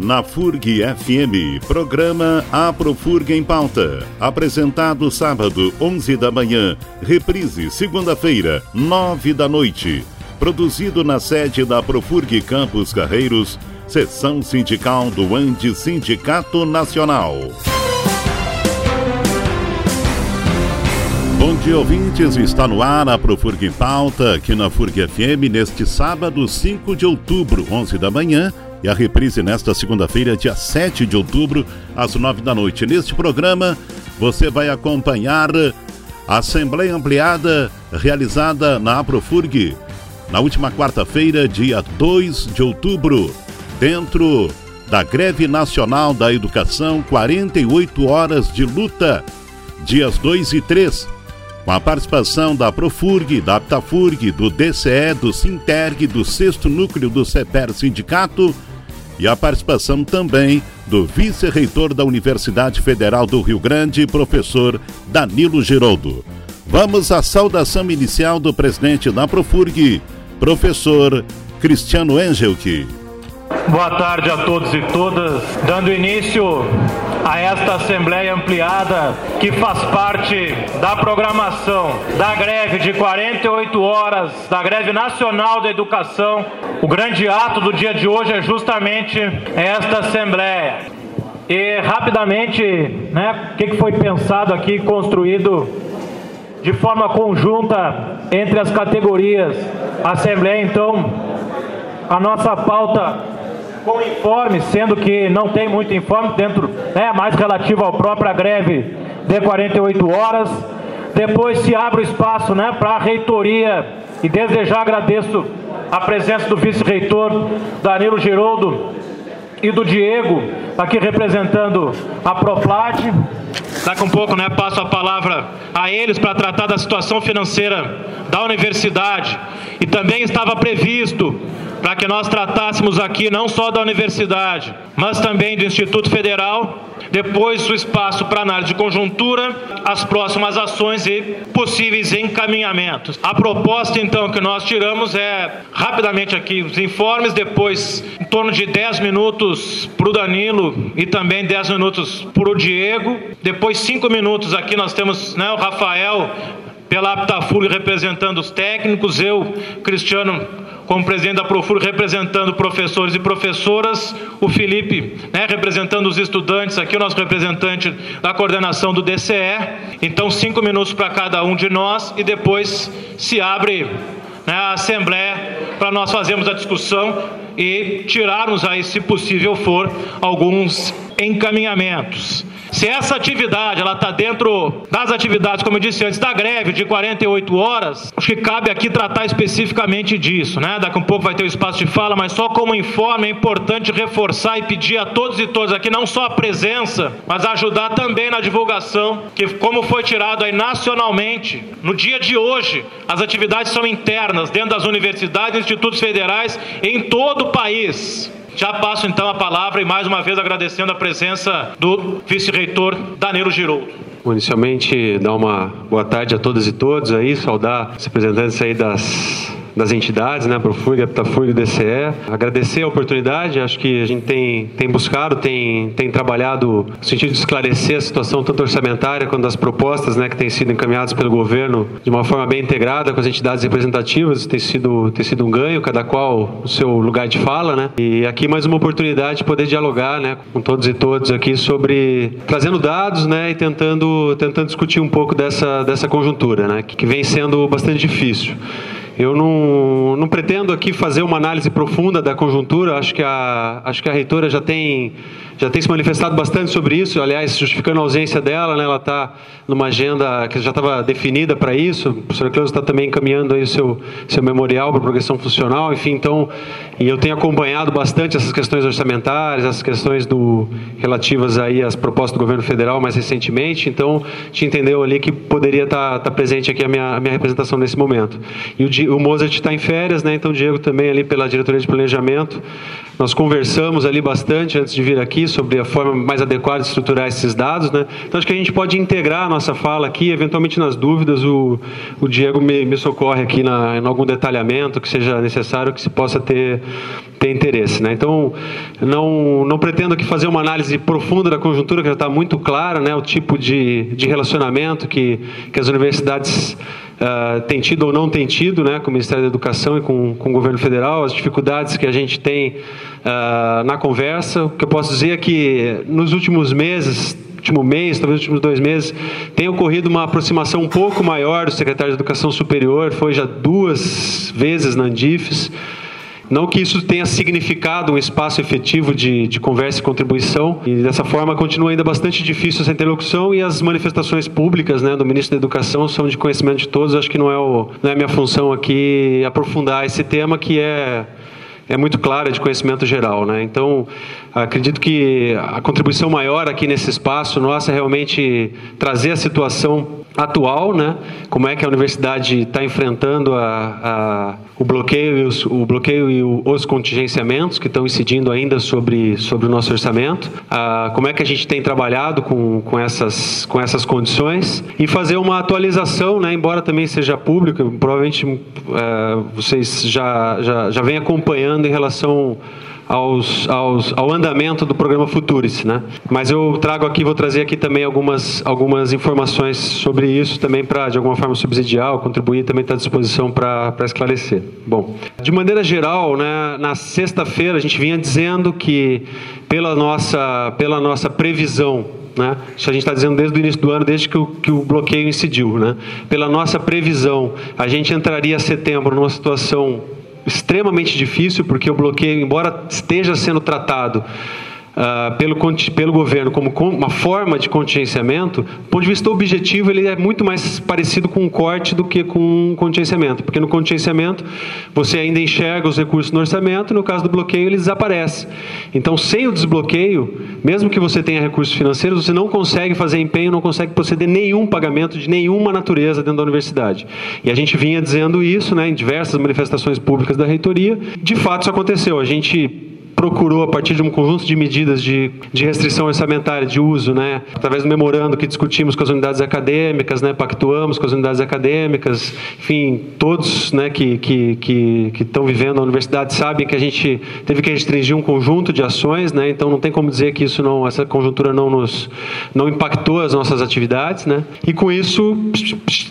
na FURG FM, programa Aprofurg em Pauta. Apresentado sábado, 11 da manhã, reprise segunda-feira, 9 da noite. Produzido na sede da Profurg Campos Carreiros, seção sindical do Ande Sindicato Nacional. Bom dia, ouvintes. Está no ar a Profurg em Pauta, aqui na FURG FM, neste sábado, 5 de outubro, 11 da manhã, e a reprise nesta segunda-feira, dia 7 de outubro, às 9 da noite. Neste programa, você vai acompanhar a Assembleia Ampliada realizada na Aprofurg na última quarta-feira, dia 2 de outubro, dentro da Greve Nacional da Educação, 48 horas de luta, dias 2 e 3 com a participação da Profurg, da Aptafurg, do DCE, do Sinterg, do sexto núcleo do CEPER Sindicato e a participação também do vice-reitor da Universidade Federal do Rio Grande, professor Danilo Giroldo. Vamos à saudação inicial do presidente da Profurg, professor Cristiano Engelke. Boa tarde a todos e todas. Dando início a esta Assembleia Ampliada que faz parte da programação da greve de 48 horas, da greve nacional da educação. O grande ato do dia de hoje é justamente esta Assembleia. E rapidamente, né, o que foi pensado aqui, construído de forma conjunta entre as categorias. A Assembleia, então, a nossa pauta com informe, sendo que não tem muito informe dentro, né, mais relativo à própria greve de 48 horas. Depois se abre o espaço né, para a reitoria e desde já agradeço a presença do vice-reitor Danilo Giroldo e do Diego, aqui representando a Proplat. Daqui um pouco, né, passo a palavra a eles para tratar da situação financeira da universidade. E também estava previsto para que nós tratássemos aqui não só da universidade, mas também do Instituto Federal, depois o espaço para análise de conjuntura, as próximas ações e possíveis encaminhamentos. A proposta então que nós tiramos é rapidamente aqui os informes, depois em torno de 10 minutos para o Danilo e também 10 minutos para o Diego, depois 5 minutos aqui nós temos né, o Rafael pela Aptafur representando os técnicos, eu, Cristiano como presidente da Profur, representando professores e professoras, o Felipe, né, representando os estudantes, aqui o nosso representante da coordenação do DCE. Então, cinco minutos para cada um de nós e depois se abre né, a Assembleia para nós fazermos a discussão e tirarmos aí, se possível for, alguns encaminhamentos. Se essa atividade ela está dentro das atividades, como eu disse antes, da greve de 48 horas, acho que cabe aqui tratar especificamente disso, né? Daqui a um pouco vai ter o espaço de fala, mas só como informe é importante reforçar e pedir a todos e todas aqui não só a presença, mas ajudar também na divulgação, que como foi tirado aí nacionalmente, no dia de hoje, as atividades são internas dentro das universidades, institutos federais em todo o país. Já passo então a palavra e mais uma vez agradecendo a presença do vice-reitor Danilo Giroldo. Inicialmente, dar uma boa tarde a todas e todos aí, saudar os representantes aí das das entidades, né, Profurg, Aptafurg DCE. Agradecer a oportunidade, acho que a gente tem, tem buscado, tem, tem trabalhado no sentido de esclarecer a situação tanto orçamentária quanto das propostas né, que têm sido encaminhadas pelo governo de uma forma bem integrada com as entidades representativas, tem sido, tem sido um ganho, cada qual o seu lugar de fala, né? E aqui mais uma oportunidade de poder dialogar, né, com todos e todas aqui sobre trazendo dados, né, e tentando tentando discutir um pouco dessa dessa conjuntura, né, que vem sendo bastante difícil. Eu não, não pretendo aqui fazer uma análise profunda da conjuntura, acho que a, acho que a reitora já tem já tem se manifestado bastante sobre isso, aliás, justificando a ausência dela, né, ela está numa agenda que já estava definida para isso, a professora Cleusa está também encaminhando aí o seu, seu memorial para progressão funcional, enfim, então, e eu tenho acompanhado bastante essas questões orçamentárias, essas questões do, relativas aí às propostas do governo federal mais recentemente, então, te entendeu ali que poderia estar tá, tá presente aqui a minha, a minha representação nesse momento. E o, o Mozart está em férias, né? Então o Diego também ali pela diretoria de planejamento. Nós conversamos ali bastante antes de vir aqui sobre a forma mais adequada de estruturar esses dados, né? Então acho que a gente pode integrar a nossa fala aqui, eventualmente nas dúvidas o, o Diego me, me socorre aqui na, em algum detalhamento que seja necessário que se possa ter ter interesse, né? Então não não pretendo aqui fazer uma análise profunda da conjuntura que já está muito clara, né? O tipo de, de relacionamento que que as universidades uh, tem tido ou não tem tido né, com o Ministério da Educação e com, com o governo federal, as dificuldades que a gente tem uh, na conversa. O que eu posso dizer é que nos últimos meses, último mês, talvez nos últimos dois meses, tem ocorrido uma aproximação um pouco maior do secretário de Educação Superior, foi já duas vezes na Andifes, não que isso tenha significado um espaço efetivo de, de conversa e contribuição, e dessa forma continua ainda bastante difícil essa interlocução e as manifestações públicas né, do ministro da Educação são de conhecimento de todos. Acho que não é, o, não é minha função aqui aprofundar esse tema que é é muito clara de conhecimento geral, né? Então acredito que a contribuição maior aqui nesse espaço nossa é realmente trazer a situação atual, né? Como é que a universidade está enfrentando a, a, o bloqueio e os, o bloqueio e o, os contingenciamentos que estão incidindo ainda sobre sobre o nosso orçamento? Ah, como é que a gente tem trabalhado com, com essas com essas condições e fazer uma atualização, né? Embora também seja público, provavelmente é, vocês já já já vem acompanhando em relação aos, aos, ao andamento do programa Futuris, né? Mas eu trago aqui, vou trazer aqui também algumas, algumas informações sobre isso também para, de alguma forma, subsidiar ou contribuir, também está à disposição para esclarecer. Bom, de maneira geral, né, na sexta-feira a gente vinha dizendo que pela nossa, pela nossa previsão né? Isso a gente está dizendo desde o início do ano, desde que o, que o bloqueio incidiu. Né? Pela nossa previsão, a gente entraria setembro numa situação extremamente difícil, porque o bloqueio, embora esteja sendo tratado uh, pelo, pelo governo como uma forma de contingenciamento, do ponto de vista objetivo, ele é muito mais parecido com um corte do que com um contingenciamento, porque no contingenciamento você ainda enxerga os recursos no orçamento, no caso do bloqueio ele desaparece. Então, sem o desbloqueio, mesmo que você tenha recursos financeiros, você não consegue fazer empenho, não consegue proceder nenhum pagamento de nenhuma natureza dentro da universidade. E a gente vinha dizendo isso né, em diversas manifestações públicas da reitoria. De fato, isso aconteceu. A gente procurou, a partir de um conjunto de medidas de, de restrição orçamentária de uso, né, através do memorando que discutimos com as unidades acadêmicas, né, pactuamos com as unidades acadêmicas, enfim, todos né, que, que, que, que estão vivendo na universidade sabem que a gente teve que restringir um conjunto de ações, né, então não tem como dizer que isso não, essa conjuntura não nos não impactou as nossas atividades, né, e com isso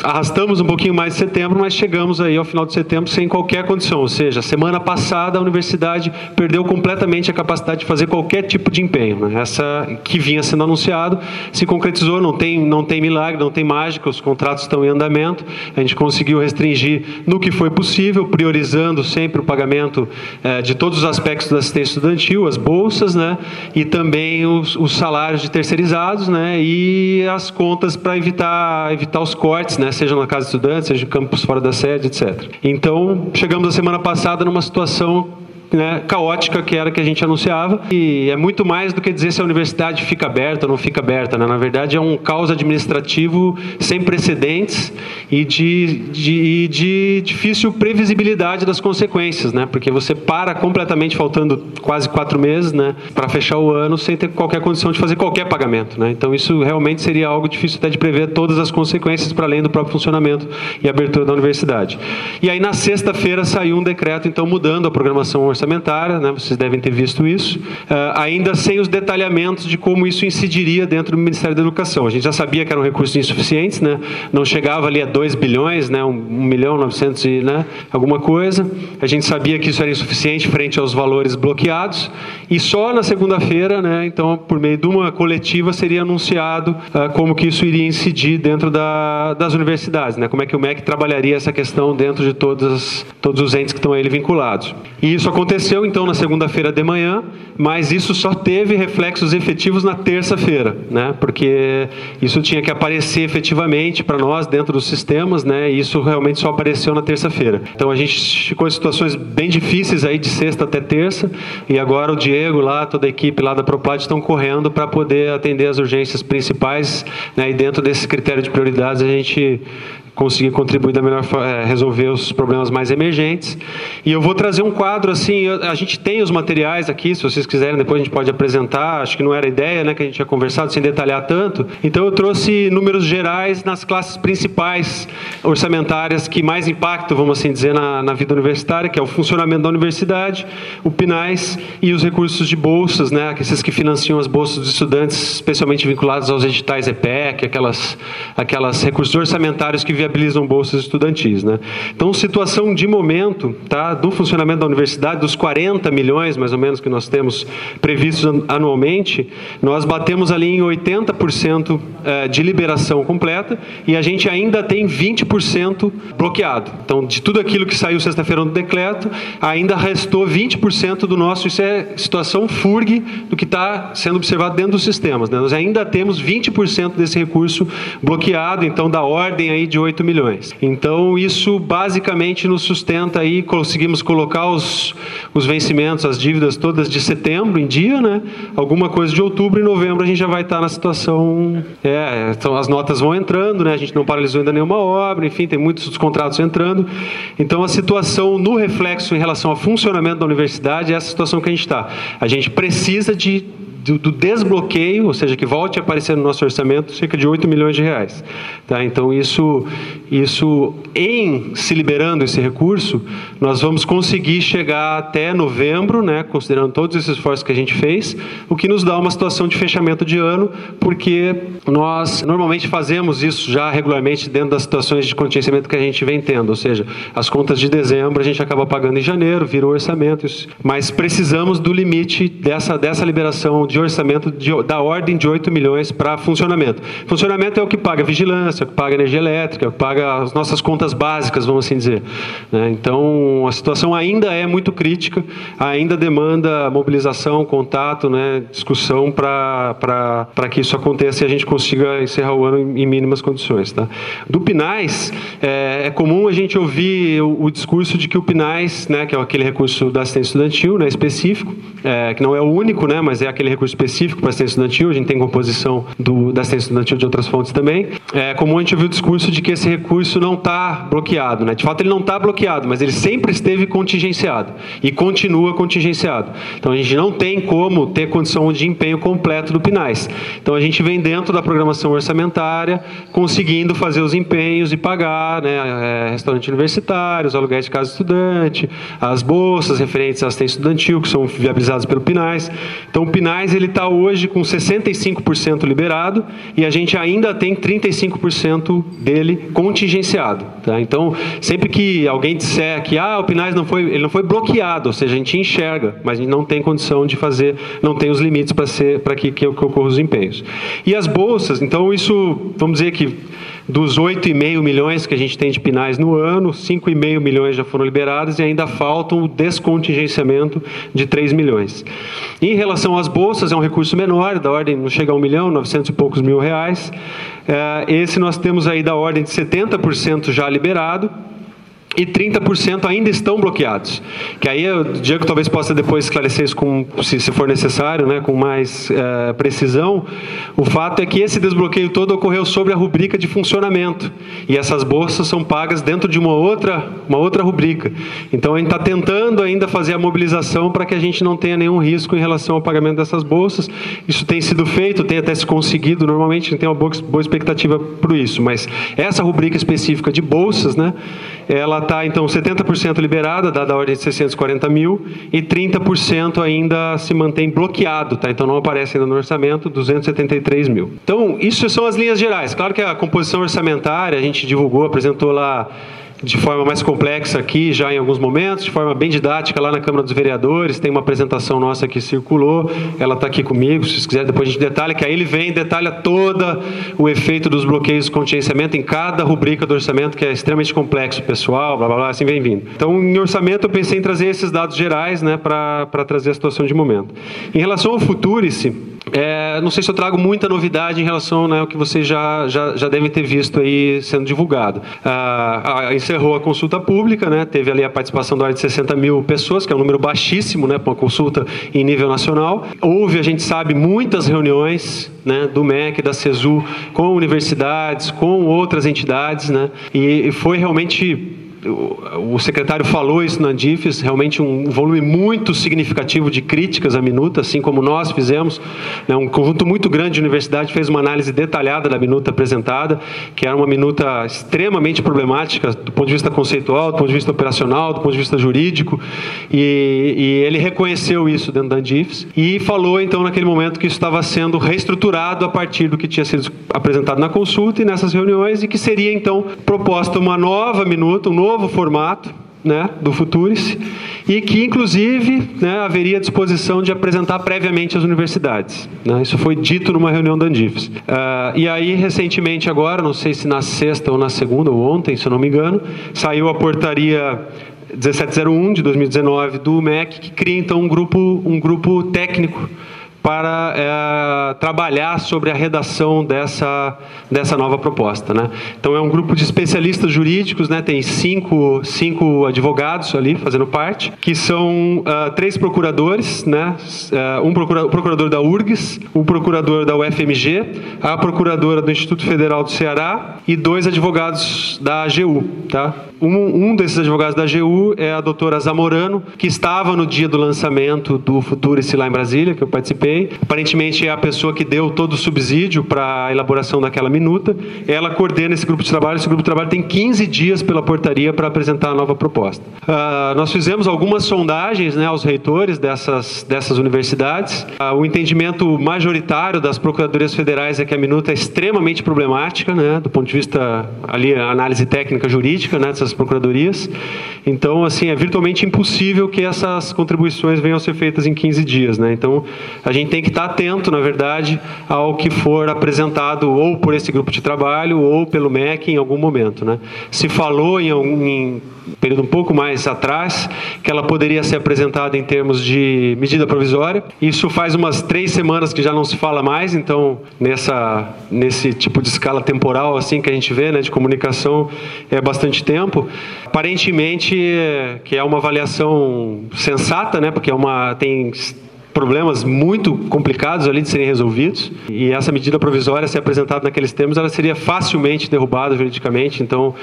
arrastamos um pouquinho mais de setembro, mas chegamos aí ao final de setembro sem qualquer condição, ou seja, semana passada a universidade perdeu completamente completamente a capacidade de fazer qualquer tipo de empenho. Né? Essa que vinha sendo anunciado se concretizou, não tem, não tem milagre, não tem mágica, os contratos estão em andamento. A gente conseguiu restringir no que foi possível, priorizando sempre o pagamento eh, de todos os aspectos da assistência estudantil, as bolsas, né? e também os, os salários de terceirizados né? e as contas para evitar, evitar os cortes, né? seja na casa de estudantes, seja em campus fora da sede, etc. Então, chegamos a semana passada numa situação né, caótica que era que a gente anunciava. E é muito mais do que dizer se a universidade fica aberta ou não fica aberta. Né? Na verdade, é um caos administrativo sem precedentes e de, de, de difícil previsibilidade das consequências, né? porque você para completamente, faltando quase quatro meses né, para fechar o ano, sem ter qualquer condição de fazer qualquer pagamento. Né? Então, isso realmente seria algo difícil até de prever todas as consequências para além do próprio funcionamento e abertura da universidade. E aí, na sexta-feira, saiu um decreto, então, mudando a programação orçamentária orçamentária, né, vocês devem ter visto isso, uh, ainda sem os detalhamentos de como isso incidiria dentro do Ministério da Educação. A gente já sabia que eram recursos insuficientes, né, não chegava ali a 2 bilhões, né, 1 milhão 900 e né, alguma coisa. A gente sabia que isso era insuficiente frente aos valores bloqueados. E só na segunda-feira, né, então, por meio de uma coletiva, seria anunciado uh, como que isso iria incidir dentro da, das universidades, né, como é que o MEC trabalharia essa questão dentro de todos, todos os entes que estão a ele vinculados. E isso aconteceu aconteceu então na segunda-feira de manhã, mas isso só teve reflexos efetivos na terça-feira, né? Porque isso tinha que aparecer efetivamente para nós dentro dos sistemas, né? E isso realmente só apareceu na terça-feira. Então a gente ficou em situações bem difíceis aí de sexta até terça, e agora o Diego lá, toda a equipe lá da Proplat estão correndo para poder atender as urgências principais, né? E dentro desse critério de prioridades a gente conseguir contribuir da melhor é, resolver os problemas mais emergentes. E eu vou trazer um quadro assim, a gente tem os materiais aqui, se vocês quiserem depois a gente pode apresentar, acho que não era ideia, né, que a gente tinha conversado sem detalhar tanto. Então eu trouxe números gerais nas classes principais orçamentárias que mais impactam, vamos assim dizer, na, na vida universitária, que é o funcionamento da universidade, o PINAIS e os recursos de bolsas, né, esses que financiam as bolsas dos estudantes, especialmente vinculados aos editais EPEC, aquelas, aquelas recursos orçamentários que viabilizam bolsas estudantis. Né. Então, situação de momento tá, do funcionamento da universidade, dos 40 milhões mais ou menos que nós temos previstos anualmente, nós batemos ali em 80% eh, de liberação completa e a gente ainda tem 20% bloqueado. Então, de tudo aquilo que saiu sexta-feira no decreto, ainda restou 20% do nosso, isso é situação FURG do que está sendo observado dentro dos sistemas. Né? Nós ainda temos 20% desse recurso bloqueado, então da ordem aí de 8 milhões. Então, isso basicamente nos sustenta aí, conseguimos colocar os, os vencimentos, as dívidas todas de setembro em dia, né? Alguma coisa de outubro e novembro a gente já vai estar na situação. É, então as notas vão entrando, né? A gente não paralisou ainda nenhuma obra, enfim, tem muitos contratos entrando. Então a situação no reflexo em relação ao funcionamento da universidade é essa situação que a gente está. A gente precisa de do, do, desbloqueio, ou seja, que volte a aparecer no nosso orçamento, cerca de 8 milhões de reais. Tá? Então, isso, isso, em se liberando esse recurso, nós vamos conseguir chegar até novembro, né, considerando todos esses esforços que a gente fez, o que nos dá uma situação de fechamento de ano, porque nós normalmente fazemos isso já regularmente dentro das situações de contingenciamento que a gente vem tendo, ou seja, as contas de dezembro a gente acaba pagando em janeiro, vira o orçamento, mas precisamos do limite dessa, dessa liberação de orçamento de, da ordem de 8 milhões para funcionamento. Funcionamento é o que paga vigilância, é o que paga energia elétrica, é o que paga as nossas contas básicas, vamos assim dizer. Né? Então, a situação ainda é muito crítica, ainda demanda mobilização, contato, né, discussão para que isso aconteça e a gente consiga encerrar o ano em, em mínimas condições. Tá? Do PINAIS, é, é, comum a gente ouvir o, o, discurso de que o PINAIS, né, que é aquele recurso da assistência estudantil, né, específico, é, que não é o único, né, mas é aquele recurso específico para assistência estudantil, a gente tem composição do, da assistência estudantil de outras fontes também. É comum a gente ouvir o discurso de que esse recurso não está bloqueado. Né? De fato, ele não está bloqueado, mas ele sempre esteve contingenciado e continua contingenciado. Então, a gente não tem como ter condição de empenho completo do PINAIS. Então, a gente vem dentro da programação orçamentária, conseguindo fazer os empenhos e pagar né, é, restaurante universitário, os aluguéis de casa estudante, as bolsas referentes à assistência estudantil, que são viabilizadas pelo PINAIS. Então, o PINAIS ele está hoje com 65% liberado e a gente ainda tem 35% dele contingenciado. Tá? Então, sempre que alguém disser que ah, o Pinais não foi, ele não foi bloqueado, ou seja, a gente enxerga, mas a gente não tem condição de fazer, não tem os limites para que, que, que ocorram os empenhos. E as bolsas, então isso, vamos dizer que dos 8,5 milhões que a gente tem de pinais no ano, 5,5 milhões já foram liberados e ainda faltam o descontingenciamento de 3 milhões. Em relação às bolsas, é um recurso menor, da ordem não chega a 1 milhão, 900 e poucos mil reais. É, esse nós temos aí da ordem de 70% já liberado e 30% ainda estão bloqueados. Que aí o Diego talvez possa depois esclarecer isso com, se, se for necessário, né, com mais é, precisão. O fato é que esse desbloqueio todo ocorreu sobre a rubrica de funcionamento e essas bolsas são pagas dentro de uma outra, uma outra rubrica. Então a gente está tentando ainda fazer a mobilização para que a gente não tenha nenhum risco em relação ao pagamento dessas bolsas. Isso tem sido feito, tem até se conseguido. Normalmente a gente tem uma boa, boa expectativa para isso, mas essa rubrica específica de bolsas, né, ela está então 70% liberada, dada a ordem de 640 mil, e 30% ainda se mantém bloqueado, tá? então não aparece ainda no orçamento, 273 mil. Então, isso são as linhas gerais. Claro que a composição orçamentária, a gente divulgou, apresentou lá de forma mais complexa aqui, já em alguns momentos, de forma bem didática lá na Câmara dos Vereadores. Tem uma apresentação nossa que circulou, ela está aqui comigo. Se quiser, depois a gente detalha, que aí ele vem e detalha todo o efeito dos bloqueios de contingenciamento em cada rubrica do orçamento, que é extremamente complexo, pessoal, blá blá blá, assim vem vindo. Então, em orçamento, eu pensei em trazer esses dados gerais né, para trazer a situação de momento. Em relação ao Futurice, é, não sei se eu trago muita novidade em relação né, ao que vocês já, já, já devem ter visto aí sendo divulgado. Ah, encerrou a consulta pública, né, teve ali a participação da ordem de 60 mil pessoas, que é um número baixíssimo né, para uma consulta em nível nacional. Houve, a gente sabe, muitas reuniões né, do MEC, da CESU, com universidades, com outras entidades, né, e foi realmente o secretário falou isso na DIFES, realmente um volume muito significativo de críticas à minuta, assim como nós fizemos. Né, um conjunto muito grande de universidade fez uma análise detalhada da minuta apresentada, que era uma minuta extremamente problemática do ponto de vista conceitual, do ponto de vista operacional, do ponto de vista jurídico, e, e ele reconheceu isso dentro da DIFES e falou então naquele momento que isso estava sendo reestruturado a partir do que tinha sido apresentado na consulta e nessas reuniões e que seria então proposta uma nova minuta, um novo novo formato né, do Futurice e que, inclusive, né, haveria disposição de apresentar previamente às universidades. Né? Isso foi dito numa reunião da Andifes. Uh, e aí, recentemente, agora, não sei se na sexta ou na segunda, ou ontem, se eu não me engano, saiu a portaria 1701 de 2019 do MEC, que cria, então, um grupo, um grupo técnico para é, trabalhar sobre a redação dessa, dessa nova proposta. Né? Então, é um grupo de especialistas jurídicos, né? tem cinco, cinco advogados ali fazendo parte, que são uh, três procuradores, né? Uh, um procura, procurador da URGS, o procurador da UFMG, a procuradora do Instituto Federal do Ceará e dois advogados da AGU. Tá? Um, um desses advogados da AGU é a doutora Zamorano, que estava no dia do lançamento do Futurice lá em Brasília, que eu participei. Aparentemente é a pessoa que deu todo o subsídio para a elaboração daquela minuta. Ela coordena esse grupo de trabalho. Esse grupo de trabalho tem 15 dias pela portaria para apresentar a nova proposta. Uh, nós fizemos algumas sondagens né, aos reitores dessas, dessas universidades. Uh, o entendimento majoritário das procuradorias federais é que a minuta é extremamente problemática, né, do ponto de vista ali a análise técnica jurídica, né, dessas procuradorias. Então, assim, é virtualmente impossível que essas contribuições venham a ser feitas em 15 dias, né? Então, a gente tem que estar atento, na verdade, ao que for apresentado ou por esse grupo de trabalho ou pelo MEC em algum momento, né? Se falou em, em período um pouco mais atrás, que ela poderia ser apresentada em termos de medida provisória. Isso faz umas três semanas que já não se fala mais, então nessa nesse tipo de escala temporal assim que a gente vê, né, de comunicação é bastante tempo. Aparentemente que é uma avaliação sensata, né, porque é uma tem problemas muito complicados ali de serem resolvidos e essa medida provisória se apresentada naqueles termos ela seria facilmente derrubada juridicamente então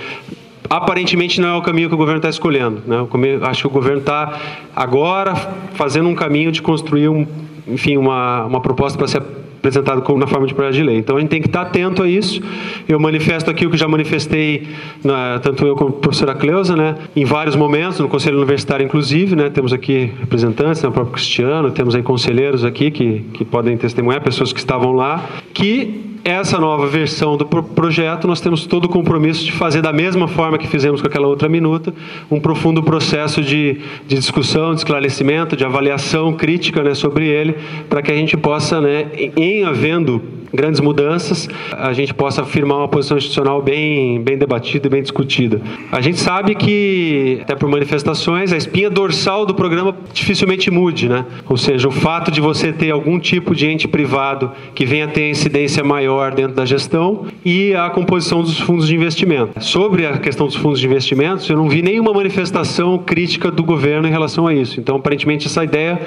aparentemente não é o caminho que o governo está escolhendo. Né? Acho que o governo está agora fazendo um caminho de construir um, enfim, uma, uma proposta para ser apresentado na forma de projeto de lei. Então a gente tem que estar atento a isso. Eu manifesto aqui o que já manifestei, na, tanto eu como a professora Cleusa, né, em vários momentos, no Conselho Universitário inclusive, né, temos aqui representantes, né, o próprio Cristiano, temos aí conselheiros aqui que, que podem testemunhar, pessoas que estavam lá, que essa nova versão do projeto, nós temos todo o compromisso de fazer da mesma forma que fizemos com aquela outra minuta, um profundo processo de, de discussão, de esclarecimento, de avaliação crítica né, sobre ele, para que a gente possa, né, em havendo grandes mudanças, a gente possa afirmar uma posição institucional bem, bem debatida e bem discutida. A gente sabe que, até por manifestações, a espinha dorsal do programa dificilmente mude, né? Ou seja, o fato de você ter algum tipo de ente privado que venha ter incidência maior dentro da gestão e a composição dos fundos de investimento. Sobre a questão dos fundos de investimentos, eu não vi nenhuma manifestação crítica do governo em relação a isso. Então, aparentemente, essa ideia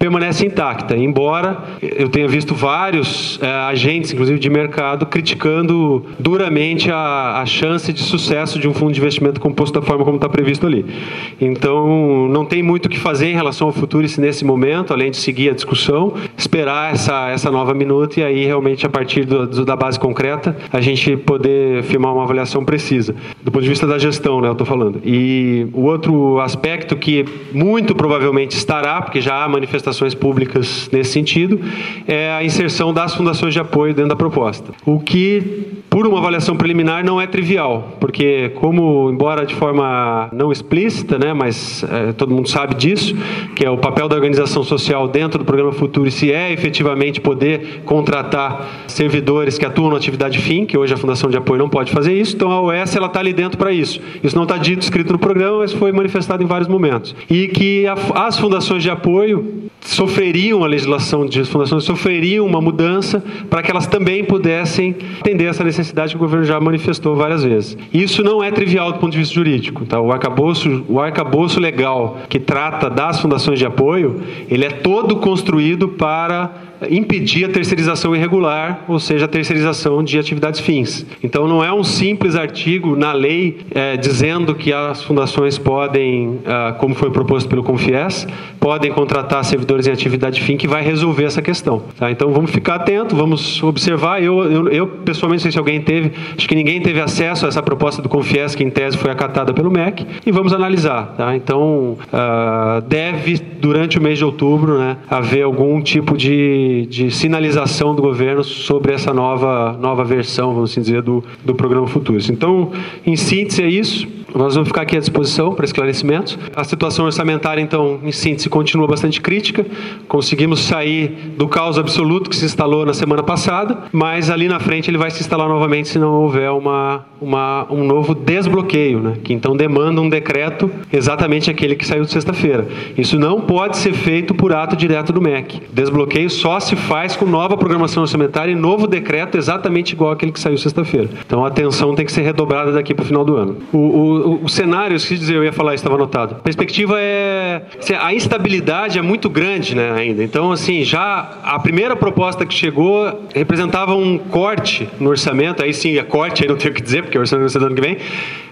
permanece intacta, embora eu tenha visto vários é, agentes, inclusive de mercado, criticando duramente a, a, chance de sucesso de um fundo de investimento composto da forma como está previsto ali. Então, não tem muito o que fazer em relação ao futuro nesse momento, além de seguir a discussão, esperar essa, essa nova minuta e aí realmente a partir do, do, da base concreta a gente poder firmar uma avaliação precisa, do ponto de vista da gestão, né, eu estou falando. E o outro aspecto que muito provavelmente estará, porque já há manifestações manifestações públicas nesse sentido, é a inserção das fundações de apoio dentro da proposta. O que por uma avaliação preliminar não é trivial, porque como, embora de forma não explícita, né, mas é, todo mundo sabe disso, que é o papel da organização social dentro do programa Futuro, se é efetivamente poder contratar servidores que atuam na atividade fim, que hoje a Fundação de Apoio não pode fazer isso, então a OS ela está ali dentro para isso. Isso não está dito, escrito no programa, mas foi manifestado em vários momentos. E que a, as fundações de apoio sofreriam a legislação de fundações sofreriam uma mudança para que elas também pudessem atender essa necessidade que o governo já manifestou várias vezes. Isso não é trivial do ponto de vista jurídico. Tá? O, arcabouço, o arcabouço legal que trata das fundações de apoio, ele é todo construído para impedir a terceirização irregular, ou seja, a terceirização de atividades fins. Então, não é um simples artigo na lei é, dizendo que as fundações podem, ah, como foi proposto pelo Confies, podem contratar servidores em atividade fim que vai resolver essa questão. Tá? Então, vamos ficar atento, vamos observar. Eu, eu, eu, pessoalmente, não sei se alguém teve, acho que ninguém teve acesso a essa proposta do Confies, que em tese foi acatada pelo MEC, e vamos analisar. Tá? Então, uh, deve, durante o mês de outubro, né, haver algum tipo de de, sinalização do governo sobre essa nova, nova versão, vamos assim dizer, do, do programa Futuros. Então, em síntese, é isso. Nós vamos ficar aqui à disposição para esclarecimentos. A situação orçamentária, então, em síntese, continua bastante crítica. Conseguimos sair do caos absoluto que se instalou na semana passada, mas ali na frente ele vai se instalar novamente se não houver uma, uma, um novo desbloqueio, né? que então demanda um decreto exatamente aquele que saiu de sexta-feira. Isso não pode ser feito por ato direto do MEC. Desbloqueio só se faz com nova programação orçamentária e novo decreto exatamente igual aquele que saiu sexta-feira. Então a atenção tem que ser redobrada daqui para o final do ano. O, o, o cenário, se dizer, eu ia falar, estava anotado. A perspectiva é. Assim, a instabilidade é muito grande né, ainda. Então, assim, já a primeira proposta que chegou representava um corte no orçamento, aí sim, é corte, aí não tenho o que dizer, porque o orçamento vai ser do ano que vem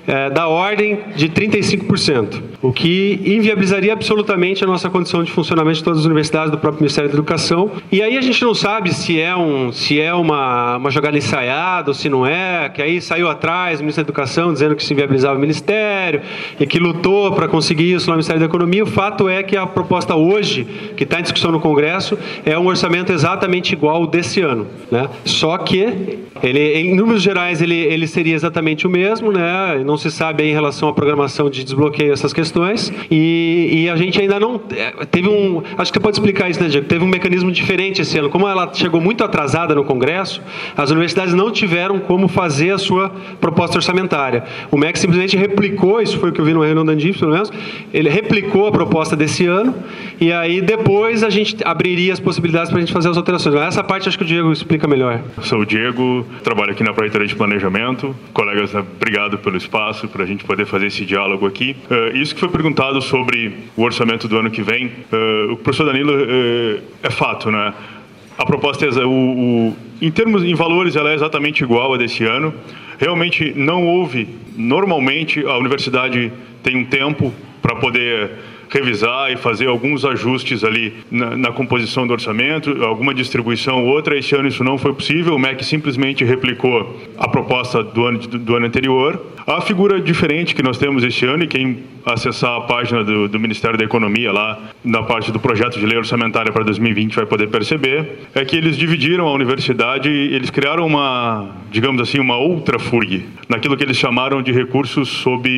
é, da ordem de 35%, o que inviabilizaria absolutamente a nossa condição de funcionamento de todas as universidades do próprio Ministério da Educação. E aí a gente não sabe se é, um, se é uma, uma jogada ensaiada ou se não é, que aí saiu atrás o Ministério da Educação dizendo que se inviabilizava o Ministério e que lutou para conseguir isso no Ministério da Economia. O fato é que a proposta hoje, que está em discussão no Congresso, é um orçamento exatamente igual ao desse ano. Né? Só que, ele, em números gerais, ele, ele seria exatamente o mesmo, né? não se sabe em relação à programação de desbloqueio essas questões. E, e, a gente ainda não é, teve um acho que você pode explicar isso né Diego? Teve um mecanismo diferente esse ano. Como ela chegou muito atrasada no Congresso as universidades não tiveram como fazer a sua proposta orçamentária. O MEC simplesmente replicou isso foi o que eu vi no reunião da Andif pelo menos ele replicou a proposta desse ano e aí depois a gente abriria as possibilidades para a gente fazer as alterações. Mas essa parte acho que o Diego explica melhor. Sou o Diego trabalho aqui na Projetora de Planejamento. Colegas obrigado pelo espaço espaço para a gente poder fazer esse diálogo aqui. Uh, isso que foi perguntado sobre o orçamento do ano que vem, uh, o professor Danilo uh, é fato, né? A proposta é, o, o, em termos, em valores, ela é exatamente igual a desse ano. Realmente não houve, normalmente a universidade tem um tempo para poder revisar e fazer alguns ajustes ali na, na, composição do orçamento, alguma distribuição ou outra. Esse ano isso não foi possível, o MEC simplesmente replicou a proposta do ano, do ano anterior. A figura diferente que nós temos este ano, e quem acessar a página do, do Ministério da Economia lá, na parte do projeto de lei orçamentária para 2020, vai poder perceber, é que eles dividiram a universidade, eles criaram uma, digamos assim, uma outra FURG, naquilo que eles chamaram de recursos sob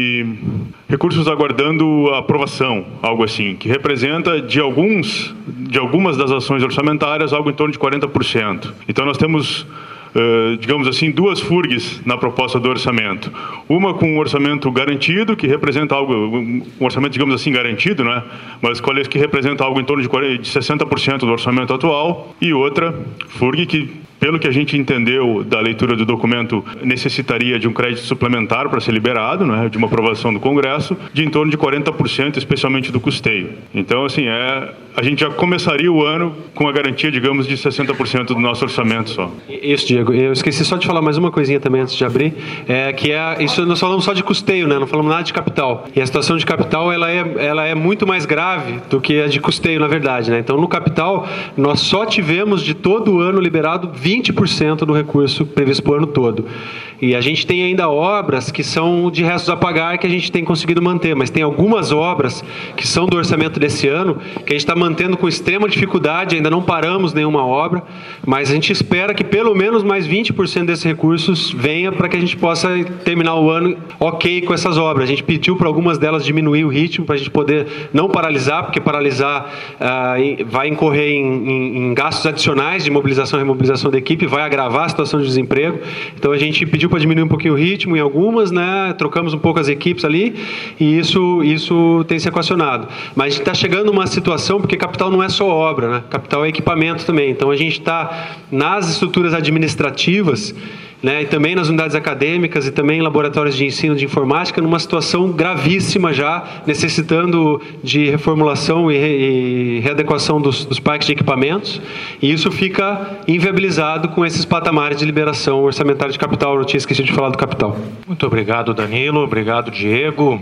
recursos aguardando aprovação, algo assim, que representa de alguns de algumas das ações orçamentárias algo em torno de 40%. Então nós temos Uh, digamos assim, duas FURGs na proposta do orçamento. Uma com um orçamento garantido, que representa algo, um orçamento, digamos assim, garantido, né? mas que representa algo em torno de 60% do orçamento atual, e outra FURG que pelo que a gente entendeu da leitura do documento, necessitaria de um crédito suplementar para ser liberado, né, de uma aprovação do Congresso, de em torno de 40%, especialmente do custeio. Então, assim, é, a gente já começaria o ano com a garantia, digamos, de 60% do nosso orçamento só. Isso, Diego. Eu esqueci só de falar mais uma coisinha também antes de abrir, é que é isso nós falamos só de custeio, né? Não falamos nada de capital. E a situação de capital ela é, ela é muito mais grave do que a de custeio, na verdade, né? Então, no capital, nós só tivemos de todo o ano liberado 20 20% do recurso previsto para o ano todo. E a gente tem ainda obras que são de restos a pagar que a gente tem conseguido manter, mas tem algumas obras que são do orçamento desse ano que a gente está mantendo com extrema dificuldade, ainda não paramos nenhuma obra, mas a gente espera que pelo menos mais 20% desses recursos venha para que a gente possa terminar o ano ok com essas obras. A gente pediu para algumas delas diminuir o ritmo para a gente poder não paralisar, porque paralisar ah, vai incorrer em, em, em gastos adicionais de mobilização e remobilização da equipe, vai agravar a situação de desemprego. Então a gente pediu para diminuir um pouquinho o ritmo em algumas, né? Trocamos um pouco as equipes ali e isso, isso tem se equacionado. Mas está chegando numa situação, porque capital não é só obra, né? Capital é equipamento também. Então a gente está nas estruturas administrativas né, e também nas unidades acadêmicas e também em laboratórios de ensino de informática, numa situação gravíssima já, necessitando de reformulação e, re, e readequação dos, dos, parques de equipamentos, e isso fica inviabilizado com esses patamares de liberação orçamentária de capital. Eu tinha esquecido de falar do capital. Muito obrigado, Danilo. Obrigado, Diego.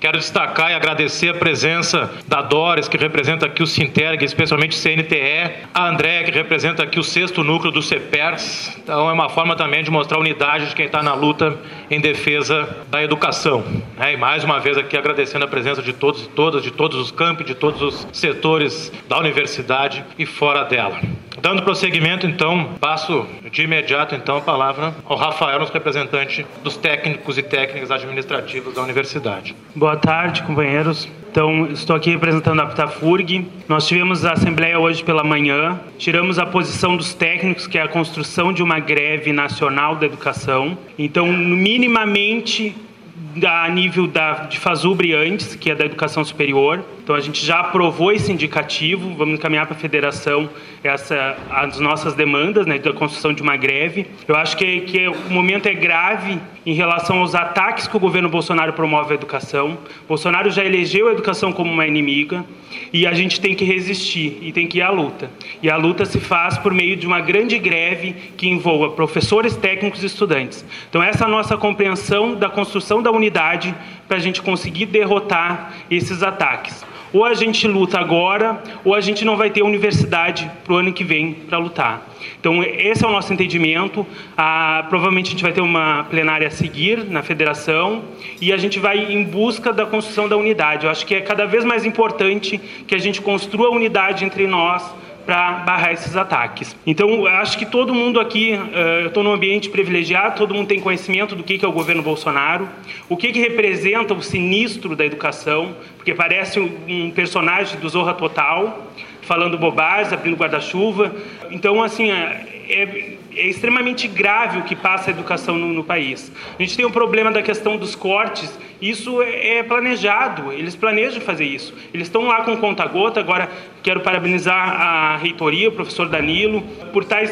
Quero destacar e agradecer a presença da Doris, que representa aqui o Sinterg, especialmente o CNTE, a André, que representa aqui o sexto núcleo do CEPERS. Então, é uma forma também de mostrar unidade de quem está na luta em defesa da educação. É, e mais uma vez aqui agradecendo a presença de todos e todas, de todos os campos, de todos os setores da universidade e fora dela. Dando prosseguimento, então, passo de imediato então a palavra ao Rafael, nosso representante dos técnicos e técnicas administrativas da universidade. Boa tarde, companheiros. Então, estou aqui representando a Ptafurg. Nós tivemos a assembleia hoje pela manhã. Tiramos a posição dos técnicos, que é a construção de uma greve nacional da educação. Então, minimamente a nível da, de FASUBRE antes, que é da educação superior. Então a gente já aprovou esse indicativo, vamos encaminhar para a federação essa, as nossas demandas né, da construção de uma greve. Eu acho que, que o momento é grave em relação aos ataques que o governo Bolsonaro promove à educação. Bolsonaro já elegeu a educação como uma inimiga e a gente tem que resistir e tem que ir à luta. E a luta se faz por meio de uma grande greve que envolva professores, técnicos e estudantes. Então essa é a nossa compreensão da construção da unidade para a gente conseguir derrotar esses ataques. Ou a gente luta agora, ou a gente não vai ter universidade para o ano que vem para lutar. Então, esse é o nosso entendimento. Ah, provavelmente a gente vai ter uma plenária a seguir na federação e a gente vai em busca da construção da unidade. Eu acho que é cada vez mais importante que a gente construa unidade entre nós para barrar esses ataques. Então, acho que todo mundo aqui, eu estou num ambiente privilegiado, todo mundo tem conhecimento do que é o governo Bolsonaro, o que, que representa o sinistro da educação, porque parece um personagem do Zorra Total, falando bobagens, abrindo guarda-chuva. Então, assim, é, é, é, extremamente grave o que passa a educação no, no, país. A gente tem o problema da questão dos cortes, isso é, é planejado, eles planejam fazer isso. Eles estão lá com conta-gota, agora quero parabenizar a reitoria, o professor Danilo, por estar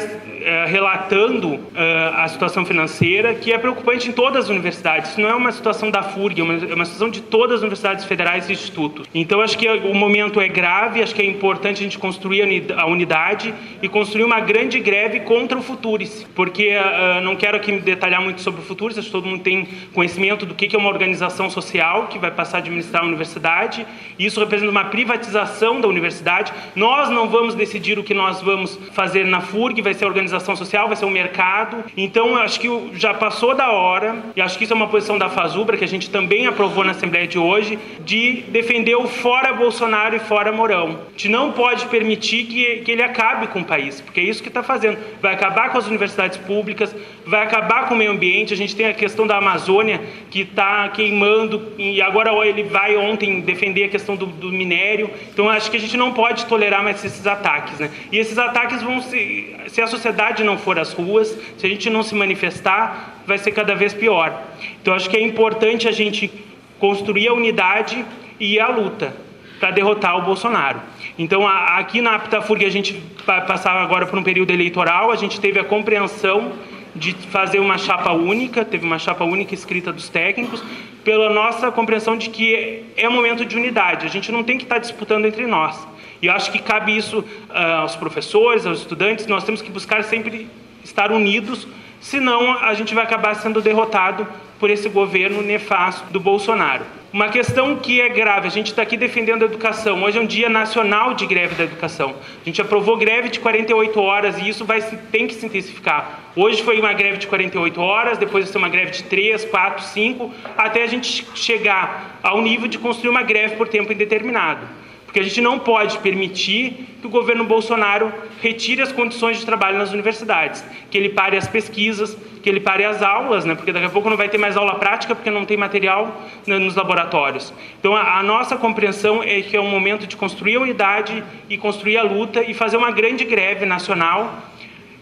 é, relatando é, a situação financeira, que é preocupante em todas as universidades. Isso não é uma situação da FURG, é uma, é uma situação de todas as universidades federais e institutos. Então, acho que o momento é grave, acho que é importante a gente construir a unidade e construir uma grande greve contra o Futures, porque uh, não quero aqui me detalhar muito sobre o Futures, acho que todo mundo tem conhecimento do que é uma organização social que vai passar a administrar a universidade, isso representa uma privatização da universidade. Nós não vamos decidir o que nós vamos fazer na FURG, vai ser a organização social, vai ser o mercado. Então, acho que já passou da hora, e acho que isso é uma posição da Fazubra, que a gente também aprovou na Assembleia de hoje, de defender o fora Bolsonaro e fora Mourão. A gente não pode permitir que, que ele acabe com o país, porque é isso que está fazendo. Vai acabar com as universidades públicas, vai acabar com o meio ambiente. A gente tem a questão da Amazônia que está queimando, e agora ele vai ontem defender a questão do, do minério. Então, acho que a gente não pode tolerar mais esses ataques. Né? E esses ataques vão se. Se a sociedade não for às ruas, se a gente não se manifestar, vai ser cada vez pior. Então, acho que é importante a gente construir a unidade e a luta para derrotar o Bolsonaro. Então, aqui na Aptafurg, a gente vai passar agora por um período eleitoral, a gente teve a compreensão de fazer uma chapa única, teve uma chapa única escrita dos técnicos, pela nossa compreensão de que é momento de unidade, a gente não tem que estar disputando entre nós. E eu acho que cabe isso uh, aos professores, aos estudantes, nós temos que buscar sempre estar unidos, senão a gente vai acabar sendo derrotado por esse governo nefasto do Bolsonaro. Uma questão que é grave, a gente está aqui defendendo a educação. Hoje é um dia nacional de greve da educação. A gente aprovou greve de 48 horas e isso vai, tem que se intensificar. Hoje foi uma greve de 48 horas, depois vai ser uma greve de 3, 4, 5, até a gente chegar ao nível de construir uma greve por tempo indeterminado. Porque a gente não pode permitir que o governo Bolsonaro retire as condições de trabalho nas universidades, que ele pare as pesquisas, que ele pare as aulas, né? porque daqui a pouco não vai ter mais aula prática porque não tem material né, nos laboratórios. Então, a, nossa compreensão é que é um momento de construir a unidade e construir a luta e fazer uma grande greve nacional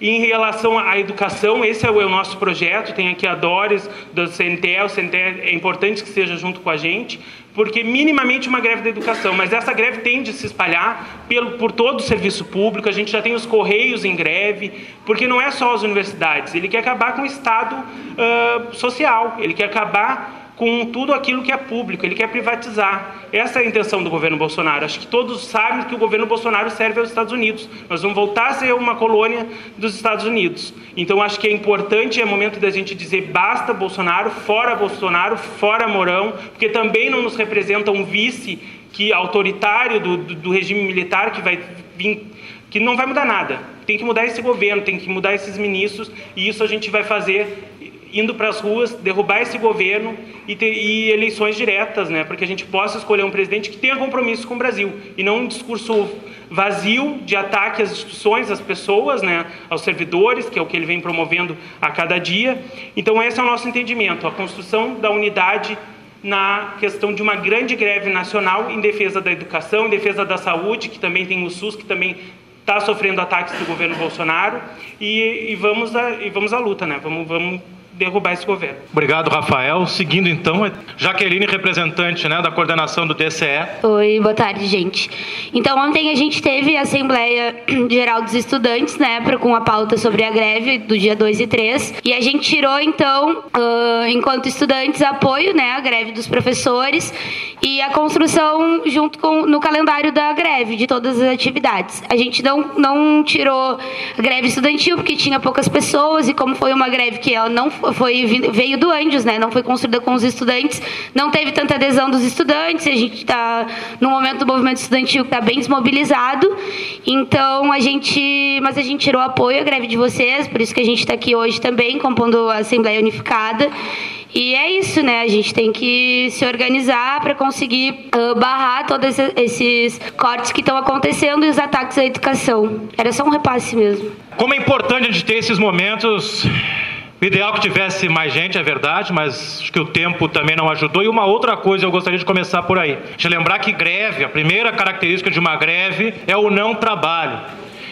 em relação à educação, esse é o nosso projeto. Tem aqui a Doris, do CNTE. O CNTE é importante que esteja junto com a gente, porque minimamente uma greve da educação. Mas essa greve tende a se espalhar pelo, por todo o serviço público. A gente já tem os Correios em greve, porque não é só as universidades. Ele quer acabar com o Estado uh, social. Ele quer acabar com tudo aquilo que é público, ele quer privatizar. Essa é a intenção do governo Bolsonaro. Acho que todos sabem que o governo Bolsonaro serve aos Estados Unidos. Nós vamos voltar a ser uma colônia dos Estados Unidos. Então acho que é importante, é momento da gente dizer basta Bolsonaro, fora Bolsonaro, fora Mourão, porque também não nos representa um vice que autoritário do, do, do regime militar que vai vir, que não vai mudar nada. Tem que mudar esse governo, tem que mudar esses ministros, e isso a gente vai fazer indo para as ruas, derrubar esse governo e, ter, e eleições diretas, né, para que a gente possa escolher um presidente que tenha compromisso com o Brasil e não um discurso vazio de ataque às instituições, às pessoas, né, aos servidores, que é o que ele vem promovendo a cada dia. Então esse é o nosso entendimento, a construção da unidade na questão de uma grande greve nacional em defesa da educação, em defesa da saúde, que também tem o SUS, que também está sofrendo ataques do governo Bolsonaro, e, e, vamos, a, e vamos à luta, né? Vamos, vamos derrubar esse governo. Obrigado, Rafael. Seguindo então, Jaqueline, representante né, da coordenação do DCE. Oi, boa tarde, gente. Então, ontem a gente teve a Assembleia Geral dos Estudantes, né, com a pauta sobre a greve do dia 2 e 3, e a gente tirou, então, uh, enquanto estudantes, apoio, né, à greve dos professores e a construção junto com no calendário da greve de todas as atividades. A gente não, não tirou a greve estudantil porque tinha poucas pessoas e como foi uma greve que ela não foi veio do Anjos, né? Não foi construída com os estudantes, não teve tanta adesão dos estudantes. A gente está no momento do movimento estudantil que está bem desmobilizado. Então a gente, mas a gente tirou apoio à greve de vocês, por isso que a gente está aqui hoje também compondo a Assembleia Unificada. E é isso, né? A gente tem que se organizar para conseguir uh, barrar todos esses cortes que estão acontecendo e os ataques à educação. Era só um repasse mesmo. Como é importante a gente ter esses momentos o ideal que tivesse mais gente, é verdade, mas acho que o tempo também não ajudou. E uma outra coisa eu gostaria de começar por aí. De lembrar que greve, a primeira característica de uma greve é o não trabalho.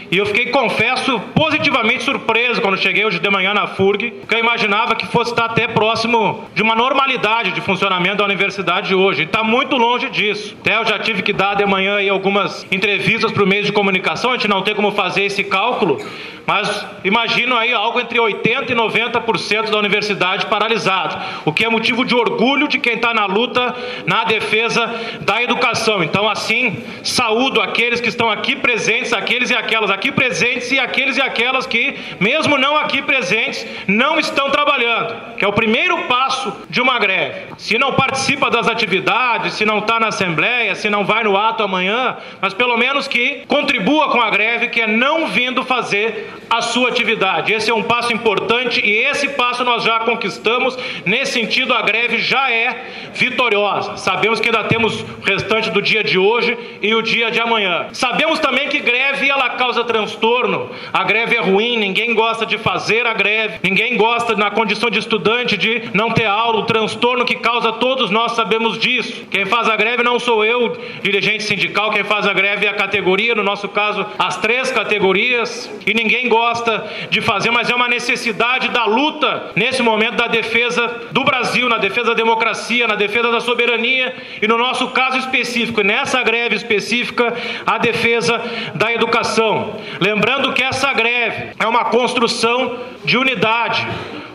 E eu fiquei, confesso, positivamente surpreso quando cheguei hoje de manhã na FURG, porque eu imaginava que fosse estar até próximo de uma normalidade de funcionamento da universidade hoje. E está muito longe disso. Até eu já tive que dar de manhã aí algumas entrevistas para o meio de comunicação, a gente não tem como fazer esse cálculo, mas imagino aí algo entre 80% e 90% da universidade paralisado, o que é motivo de orgulho de quem está na luta na defesa da educação. Então, assim, saúdo aqueles que estão aqui presentes, aqueles e aquelas aqui presentes e aqueles e aquelas que, mesmo não aqui presentes, não estão trabalhando, que é o primeiro passo de uma greve. Se não participa das atividades, se não está na Assembleia, se não vai no ato amanhã, mas pelo menos que contribua com a greve, que é não vindo fazer a sua atividade. Esse é um passo importante e esse passo nós já conquistamos. Nesse sentido, a greve já é vitoriosa. Sabemos que ainda temos o restante do dia de hoje e o dia de amanhã. Sabemos também que greve ela causa transtorno. A greve é ruim, ninguém gosta de fazer a greve, ninguém gosta na condição de estudante de não ter aula, o transtorno que causa todos nós sabemos disso. Quem faz a greve não sou eu, dirigente sindical, quem faz a greve é a categoria, no nosso caso, as três categorias, e ninguém gosta de fazer, mas é uma necessidade da luta nesse momento da defesa do Brasil, na defesa da democracia, na defesa da soberania e no nosso caso específico, nessa greve específica, a defesa da educação. Lembrando que essa greve é uma construção de unidade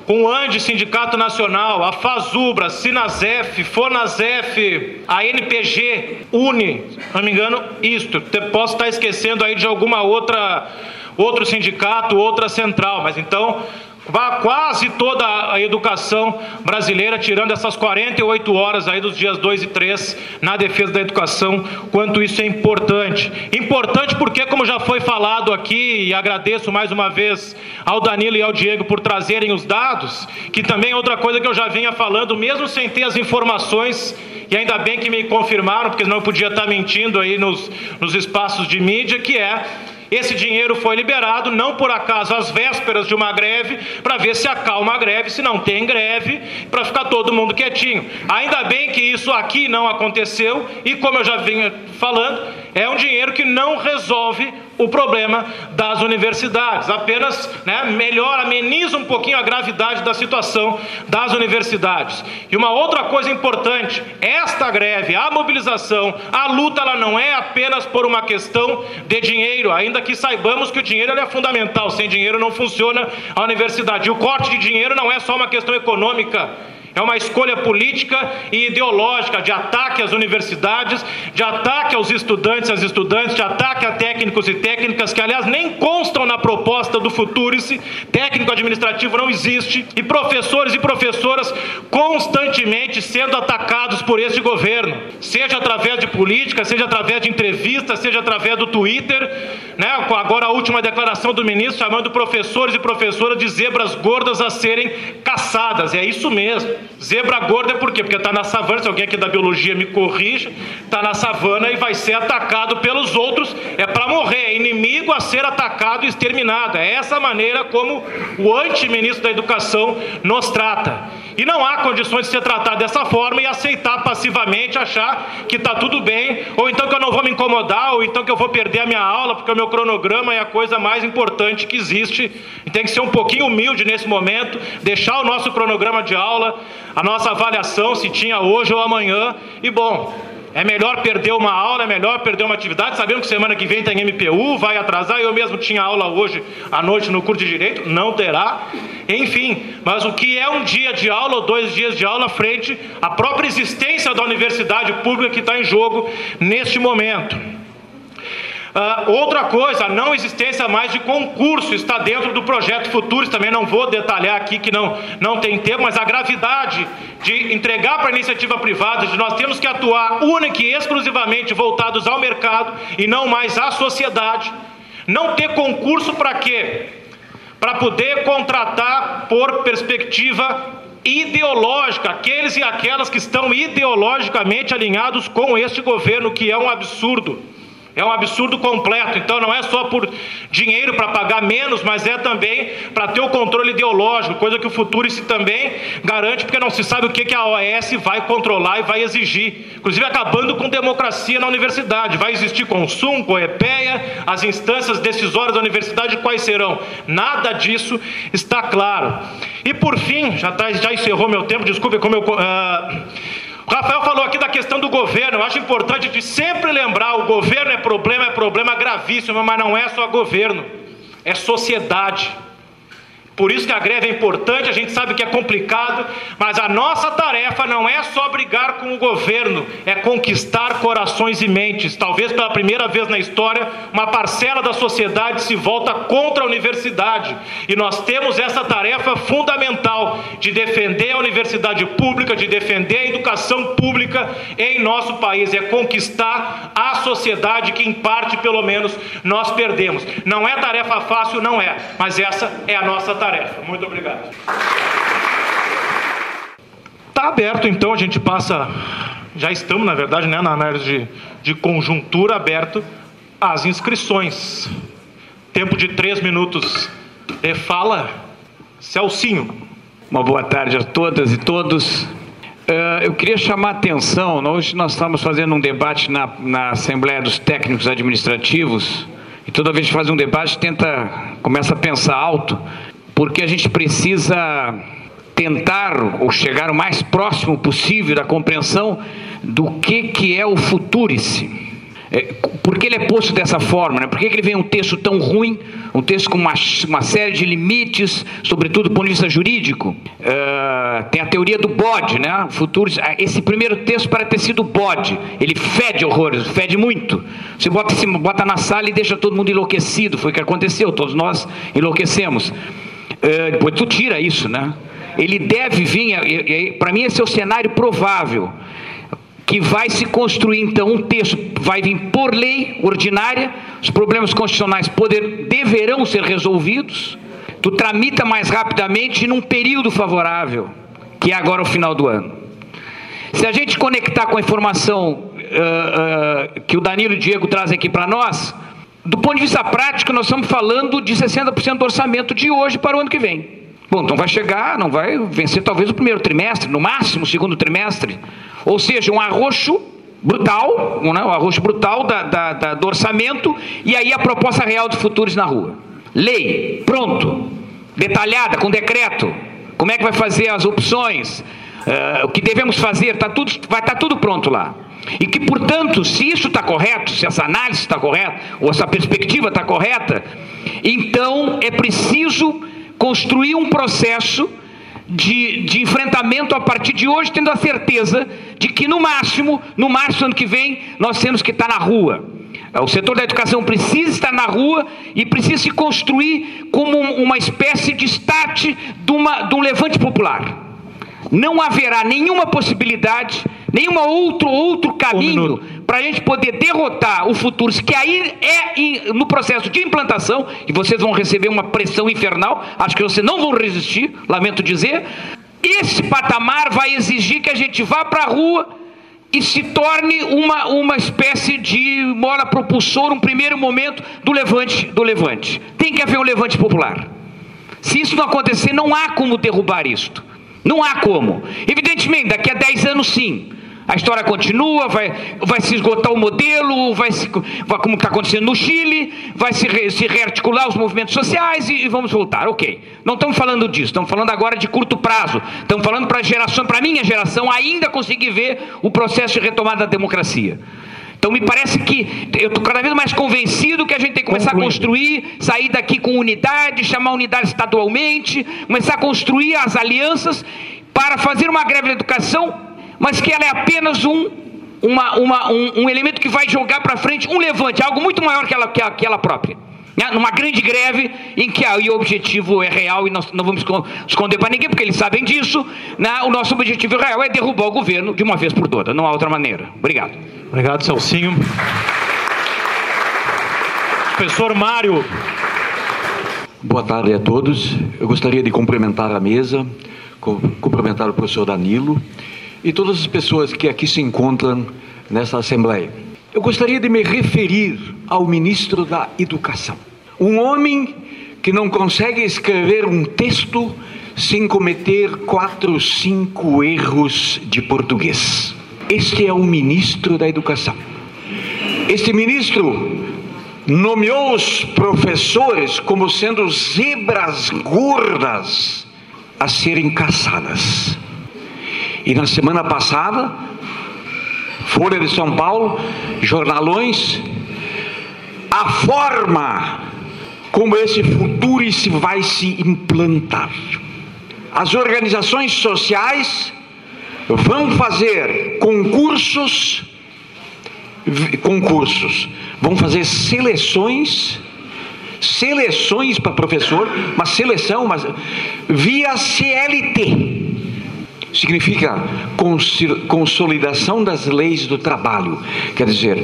com o ANDE, Sindicato Nacional, a FASUBRA, Sinazef, Fonazef, a NPG, UNE, não me engano, isto. Posso estar esquecendo aí de alguma outra outro sindicato, outra central, mas então quase toda a educação brasileira, tirando essas 48 horas aí dos dias 2 e 3 na defesa da educação, quanto isso é importante. Importante porque, como já foi falado aqui, e agradeço mais uma vez ao Danilo e ao Diego por trazerem os dados, que também é outra coisa que eu já vinha falando, mesmo sem ter as informações, e ainda bem que me confirmaram, porque não podia estar mentindo aí nos, nos espaços de mídia, que é esse dinheiro foi liberado, não por acaso, às vésperas de uma greve, para ver se acalma a greve, se não tem greve, para ficar todo mundo quietinho. Ainda bem que isso aqui não aconteceu, e como eu já vinha falando, é um dinheiro que não resolve o problema das universidades, apenas né, melhora, ameniza um pouquinho a gravidade da situação das universidades. E uma outra coisa importante: esta greve, a mobilização, a luta, ela não é apenas por uma questão de dinheiro, ainda que saibamos que o dinheiro é fundamental, sem dinheiro não funciona a universidade. E o corte de dinheiro não é só uma questão econômica é uma escolha política e ideológica de ataque às universidades, de ataque aos estudantes e às estudantes, de ataque a técnicos e técnicas que, aliás, nem constam na proposta do Futurice. Técnico administrativo não existe. E professores e professoras constantemente sendo atacados por este governo, seja através de política, seja através de entrevistas, seja através do Twitter. Né? Agora, a última declaração do ministro chamando professores e professoras de zebras gordas a serem caçadas. É isso mesmo. Zebra gorda é por quê? Porque está na savana, se alguém aqui da biologia me corrija, está na savana e vai ser atacado pelos outros, é para morrer, é inimigo a ser atacado e exterminado. É essa maneira como o anti-ministro da Educação nos trata. E não há condições de ser tratado dessa forma e aceitar passivamente, achar que está tudo bem, ou então que eu não vou me incomodar, ou então que eu vou perder a minha aula, porque o meu cronograma é a coisa mais importante que existe. E tem que ser um pouquinho humilde nesse momento, deixar o nosso cronograma de aula, a nossa avaliação, se tinha hoje ou amanhã, e bom, é melhor perder uma aula, é melhor perder uma atividade. Sabemos que semana que vem tem MPU, vai atrasar. Eu mesmo tinha aula hoje à noite no curso de Direito, não terá. Enfim, mas o que é um dia de aula ou dois dias de aula frente à própria existência da universidade pública que está em jogo neste momento? Uh, outra coisa, a não existência mais de concurso está dentro do projeto Futuros, também não vou detalhar aqui que não, não tem tempo, mas a gravidade de entregar para a iniciativa privada, de nós temos que atuar única e exclusivamente voltados ao mercado e não mais à sociedade. Não ter concurso para quê? Para poder contratar por perspectiva ideológica, aqueles e aquelas que estão ideologicamente alinhados com este governo, que é um absurdo. É um absurdo completo. Então não é só por dinheiro para pagar menos, mas é também para ter o controle ideológico, coisa que o Futurice também garante, porque não se sabe o que, que a OAS vai controlar e vai exigir. Inclusive acabando com democracia na universidade. Vai existir consumo, COEPEA, as instâncias decisórias da universidade, quais serão? Nada disso está claro. E por fim, já, tá, já encerrou meu tempo, desculpe como eu. Uh, Rafael falou aqui da questão do governo. Eu acho importante de sempre lembrar: o governo é problema, é problema gravíssimo, mas não é só governo, é sociedade. Por isso que a greve é importante, a gente sabe que é complicado, mas a nossa tarefa não é só brigar com o governo, é conquistar corações e mentes. Talvez pela primeira vez na história, uma parcela da sociedade se volta contra a universidade. E nós temos essa tarefa fundamental de defender a universidade pública, de defender a educação pública em nosso país, é conquistar a sociedade que em parte, pelo menos, nós perdemos. Não é tarefa fácil, não é, mas essa é a nossa tarefa tarefa. Muito obrigado. Está aberto, então, a gente passa. Já estamos, na verdade, né, na análise de, de conjuntura aberto as inscrições. Tempo de três minutos de fala. Celcinho. Uma boa tarde a todas e todos. Uh, eu queria chamar a atenção, hoje nós estamos fazendo um debate na, na Assembleia dos Técnicos Administrativos, e toda vez que faz um debate, tenta, começa a pensar alto, porque a gente precisa tentar ou chegar o mais próximo possível da compreensão do que, que é o futurice. É, por que ele é posto dessa forma? Né? Por que, que ele vem um texto tão ruim, um texto com uma, uma série de limites, sobretudo do ponto de vista jurídico? Uh, tem a teoria do bode, né? Futuros, ah, esse primeiro texto parece ter sido bode. Ele fede horrores, fede muito. Você bota, bota na sala e deixa todo mundo enlouquecido. Foi o que aconteceu, todos nós enlouquecemos. Uh, depois tu tira isso, né? Ele deve vir, para mim esse é o cenário provável, que vai se construir então um texto, vai vir por lei ordinária, os problemas constitucionais poder, deverão ser resolvidos, tu tramita mais rapidamente num período favorável, que é agora o final do ano. Se a gente conectar com a informação uh, uh, que o Danilo e o Diego trazem aqui para nós, do ponto de vista prático, nós estamos falando de 60% do orçamento de hoje para o ano que vem. Bom, então vai chegar, não vai vencer talvez o primeiro trimestre, no máximo o segundo trimestre. Ou seja, um arroxo brutal, um, né, um arroxo brutal da, da, da, do orçamento e aí a proposta real de futuros na rua. Lei, pronto, detalhada, com decreto. Como é que vai fazer as opções? Uh, o que devemos fazer? Tá tudo, vai estar tá tudo pronto lá. E que, portanto, se isso está correto, se essa análise está correta, ou essa perspectiva está correta, então é preciso construir um processo de, de, enfrentamento a partir de hoje, tendo a certeza de que no máximo, no do ano que vem, nós temos que estar na rua. O setor da educação precisa estar na rua e precisa se construir como uma espécie de start de, uma, de um levante popular. Não haverá nenhuma possibilidade, nenhum outro, outro caminho um para a gente poder derrotar o futuro, que aí é no processo de implantação, e vocês vão receber uma pressão infernal, acho que vocês não vão resistir, lamento dizer. Esse patamar vai exigir que a gente vá para a rua e se torne uma, uma espécie de mola propulsor, um primeiro momento do levante, do levante. Tem que haver um levante popular. Se isso não acontecer, não há como derrubar isto. Não há como. Evidentemente, daqui a 10 anos sim. A história continua, vai, vai se esgotar o modelo, vai, se, vai como está acontecendo no Chile, vai se, re, se rearticular os movimentos sociais e, e, vamos voltar. Ok. Não estamos falando disso, estamos falando agora de curto prazo. Estamos falando para a geração, para a minha geração, ainda conseguir ver o processo de retomada da democracia. Então me parece que eu estou cada vez mais convencido que a gente tem que começar a construir, sair daqui com unidade, chamar unidade estadualmente, começar a construir as alianças para fazer uma greve da educação mas que ela é apenas um, uma, uma, um, um, elemento que vai jogar para frente um levante, algo muito maior que ela, que, que ela própria. Né? Numa grande greve em que aí o objetivo é real e nós não vamos esconder para ninguém, porque eles sabem disso. Né? O nosso objetivo real é derrubar o governo de uma vez por todas, não há outra maneira. Obrigado. Obrigado, Celcinho. Professor Mário. Boa tarde a todos. Eu gostaria de cumprimentar a mesa, cumprimentar o professor Danilo e todas as pessoas que aqui se encontram nessa Assembleia. Eu gostaria de me referir ao ministro da Educação, um homem que não consegue escrever um texto sem cometer quatro, cinco erros de português. Este é o ministro da Educação. Este ministro nomeou os professores como sendo zebras gordas a serem caçadas. E na semana passada, Folha de São Paulo, jornalões, a forma como esse futuro vai se implantar. As organizações sociais vão fazer concursos, concursos, vão fazer seleções, seleções para professor, uma seleção, mas via CLT significa consolidação das leis do trabalho. Quer dizer,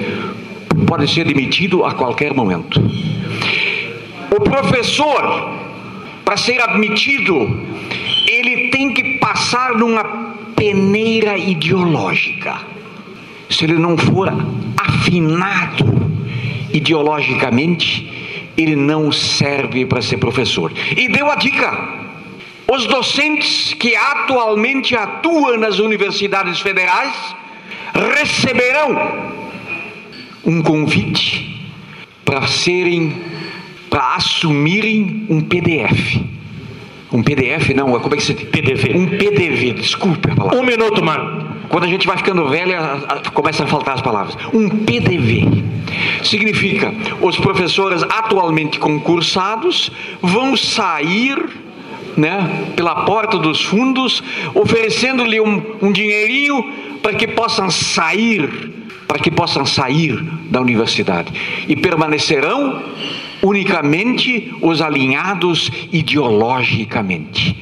pode ser demitido a qualquer momento. O professor, para ser admitido, ele tem que passar numa peneira ideológica. Se ele não for afinado ideologicamente, ele não serve para ser professor. E deu a dica os docentes que atualmente atuam nas universidades federais receberão um convite para serem, para assumirem um PDF. Um PDF, não, como é que se diz? PDV. Um PDV, desculpe a palavra. Um minuto, mano. Quando a gente vai ficando velho, começa a faltar as palavras. Um PDV. Significa, os professores atualmente concursados vão sair né, pela porta dos fundos, oferecendo-lhe um, um dinheirinho para que possam sair, para que possam sair da universidade e permanecerão unicamente os alinhados ideologicamente.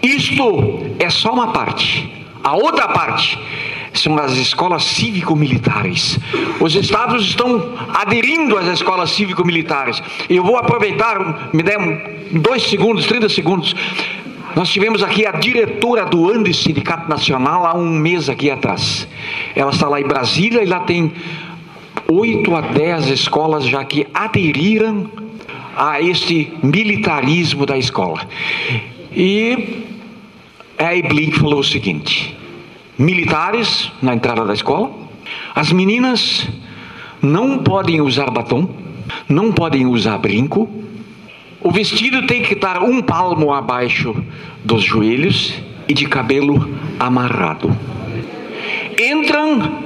Isto é só uma parte. A outra parte são as escolas cívico-militares. Os estados estão aderindo às escolas cívico-militares. Eu vou aproveitar, me dê dois segundos, 30 segundos. Nós tivemos aqui a diretora do Andes Sindicato Nacional há um mês aqui atrás. Ela está lá em Brasília e lá tem oito a dez escolas já que aderiram a este militarismo da escola. E a Blink falou o seguinte: militares na entrada da escola, as meninas não podem usar batom, não podem usar brinco, o vestido tem que estar um palmo abaixo dos joelhos e de cabelo amarrado. Entram,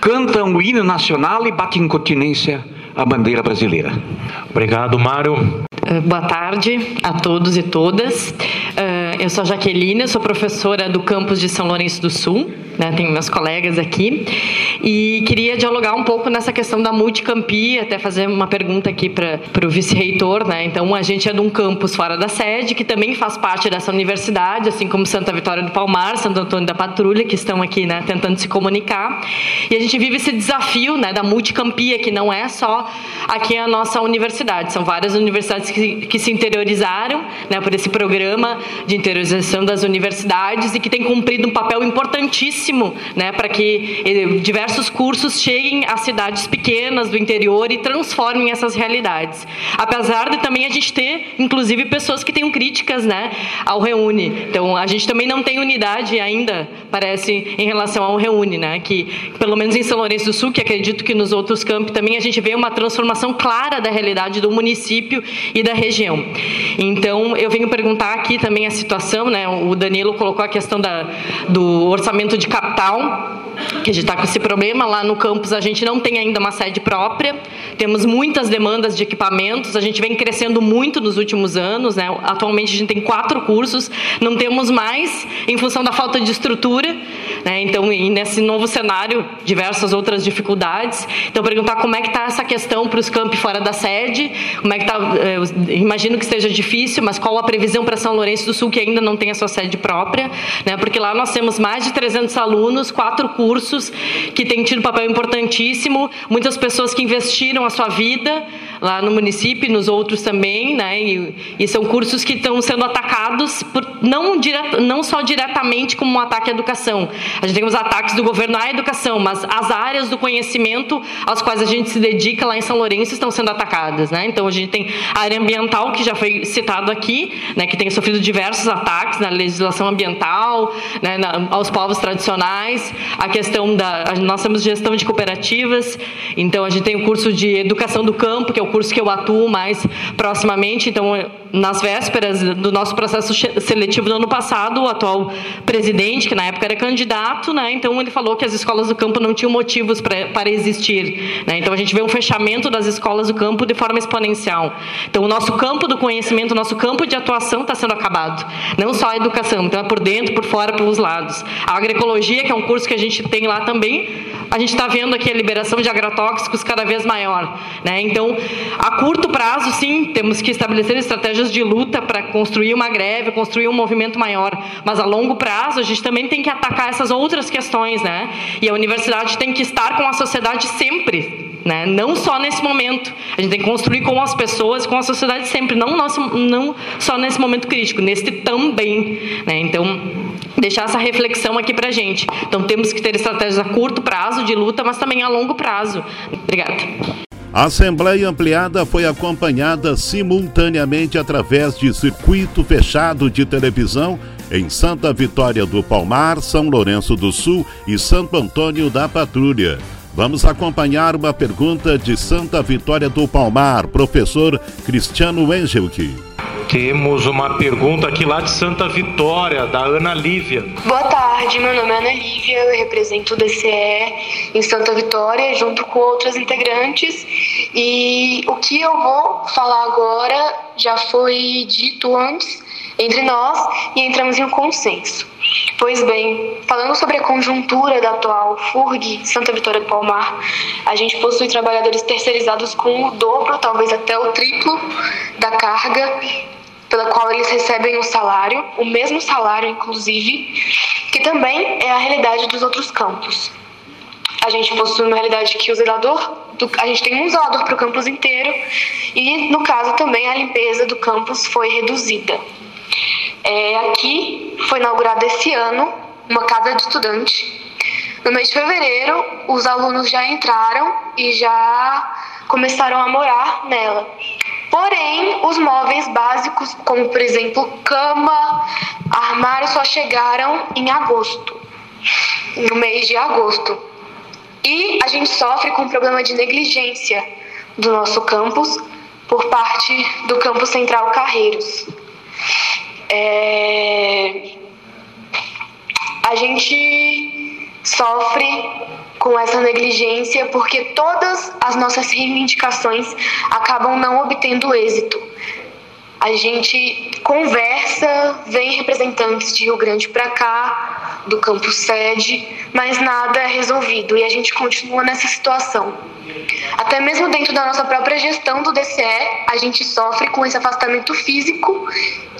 cantam o hino nacional e batem continência à bandeira brasileira. Obrigado, Mário. Eh, boa tarde a todos e todas. Eh, eu sou a Jaqueline, sou professora do campus de São Lourenço do Sul né, tenho meus colegas aqui, e queria dialogar um pouco nessa questão da multicampi, até fazer uma pergunta aqui para o vice-reitor. Né? Então, a gente é de um campus fora da sede, que também faz parte dessa universidade, assim como Santa Vitória do Palmar, Santo Antônio da Patrulha, que estão aqui né, tentando se comunicar. E a gente vive esse desafio né, da multicampia, que não é só aqui a nossa universidade, são várias universidades que, que se interiorizaram né, por esse programa de interiorização das universidades e que tem cumprido um papel importantíssimo né, para que eh, diversos cursos cheguem às cidades pequenas do interior e transformem essas realidades. Apesar de também a gente ter, inclusive, pessoas que tenham críticas né, ao Reúne. Então, a gente também não tem unidade ainda, parece, em relação ao Reúne, né, que, pelo menos em São Lourenço do Sul, que acredito que nos outros campos também a gente vê uma transformação clara da realidade do município e da região. Então, eu venho perguntar aqui também a situação, né, o Danilo colocou a questão da, do orçamento de capital, que a gente está com esse problema. Lá no campus a gente não tem ainda uma sede própria, temos muitas demandas de equipamentos, a gente vem crescendo muito nos últimos anos. Né? Atualmente a gente tem quatro cursos, não temos mais em função da falta de estrutura. Né? Então, nesse novo cenário, diversas outras dificuldades. Então, perguntar como é que está essa questão para os campi fora da sede, como é que está, eh, imagino que esteja difícil, mas qual a previsão para São Lourenço do Sul, que ainda não tem a sua sede própria, né? porque lá nós temos mais de 300 alunos, quatro cursos que têm tido um papel importantíssimo, muitas pessoas que investiram a sua vida lá no município, nos outros também, né? E, e são cursos que estão sendo atacados por, não, dire, não só diretamente como um ataque à educação. A gente tem os ataques do governo à educação, mas as áreas do conhecimento às quais a gente se dedica lá em São Lourenço estão sendo atacadas, né? Então a gente tem a área ambiental que já foi citado aqui, né? Que tem sofrido diversos ataques na legislação ambiental, né? Na, aos povos tradicionais, a questão da nós temos gestão de cooperativas, então a gente tem o curso de educação do campo que é o curso que eu atuo mais proximamente. Então, nas vésperas do nosso processo seletivo do ano passado, o atual presidente, que na época era candidato, né, então ele falou que as escolas do campo não tinham motivos pra, para existir. Né, então, a gente vê um fechamento das escolas do campo de forma exponencial. Então, o nosso campo do conhecimento, o nosso campo de atuação está sendo acabado. Não só a educação, então é por dentro, por fora, pelos lados. A agroecologia, que é um curso que a gente tem lá também, a gente está vendo aqui a liberação de agrotóxicos cada vez maior. Né? Então, a curto prazo, sim, temos que estabelecer estratégias de luta para construir uma greve, construir um movimento maior. Mas a longo prazo, a gente também tem que atacar essas outras questões. Né? E a universidade tem que estar com a sociedade sempre. Né? Não só nesse momento. A gente tem que construir com as pessoas, com a sociedade sempre. Não, nosso, não só nesse momento crítico, neste também. Né? Então, deixar essa reflexão aqui para a gente. Então, temos que ter estratégias a curto prazo de luta, mas também a longo prazo. Obrigada. A Assembleia Ampliada foi acompanhada simultaneamente através de circuito fechado de televisão em Santa Vitória do Palmar, São Lourenço do Sul e Santo Antônio da Patrulha. Vamos acompanhar uma pergunta de Santa Vitória do Palmar, professor Cristiano Engelke. Temos uma pergunta aqui lá de Santa Vitória, da Ana Lívia. Boa tarde, meu nome é Ana Lívia, eu represento o DCE em Santa Vitória, junto com outros integrantes. E o que eu vou falar agora já foi dito antes entre nós e entramos em um consenso. Pois bem, falando sobre a conjuntura da atual FURG Santa Vitória do Palmar, a gente possui trabalhadores terceirizados com o dobro, talvez até o triplo da carga pela qual eles recebem o salário, o mesmo salário, inclusive, que também é a realidade dos outros campos. A gente possui uma realidade que o zelador, do, a gente tem um zelador para o campus inteiro e, no caso, também a limpeza do campus foi reduzida. É, aqui foi inaugurada esse ano uma casa de estudante. No mês de fevereiro, os alunos já entraram e já começaram a morar nela. Porém, os móveis básicos, como por exemplo cama, armário, só chegaram em agosto, no mês de agosto. E a gente sofre com um problema de negligência do nosso campus por parte do campus central Carreiros. É... A gente sofre com essa negligência porque todas as nossas reivindicações acabam não obtendo êxito. A gente conversa, vem representantes de Rio Grande para cá, do campus sede, mas nada é resolvido e a gente continua nessa situação. Até mesmo dentro da nossa própria gestão do DCE, a gente sofre com esse afastamento físico,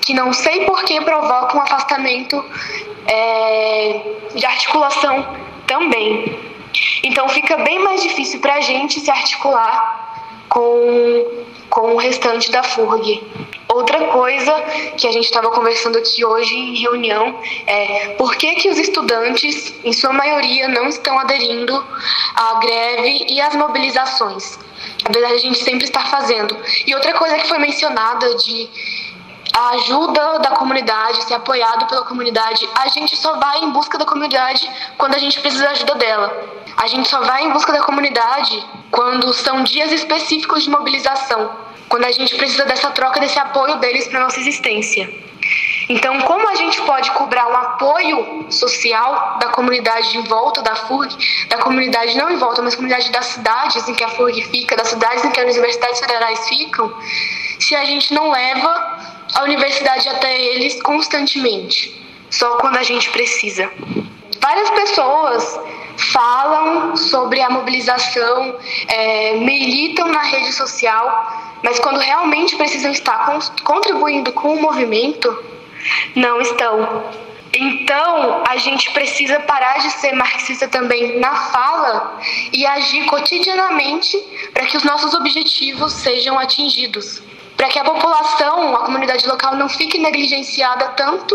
que não sei por que provoca um afastamento é, de articulação também. Então fica bem mais difícil para a gente se articular com, com o restante da FURG. Outra coisa que a gente estava conversando aqui hoje em reunião é por que, que os estudantes, em sua maioria, não estão aderindo à greve e às mobilizações. Apesar de a gente sempre estar fazendo. E outra coisa que foi mencionada de a ajuda da comunidade, ser apoiado pela comunidade, a gente só vai em busca da comunidade quando a gente precisa da ajuda dela. A gente só vai em busca da comunidade quando são dias específicos de mobilização, quando a gente precisa dessa troca, desse apoio deles para nossa existência. Então, como a gente pode cobrar um apoio social da comunidade em volta da FURG, da comunidade não em volta, mas comunidade das cidades em que a FURG fica, das cidades em que as universidades federais ficam, se a gente não leva a universidade até eles constantemente, só quando a gente precisa. Várias pessoas falam sobre a mobilização, é, militam na rede social, mas quando realmente precisam estar contribuindo com o movimento, não estão. Então, a gente precisa parar de ser marxista também na fala e agir cotidianamente para que os nossos objetivos sejam atingidos para que a população, a comunidade local não fique negligenciada tanto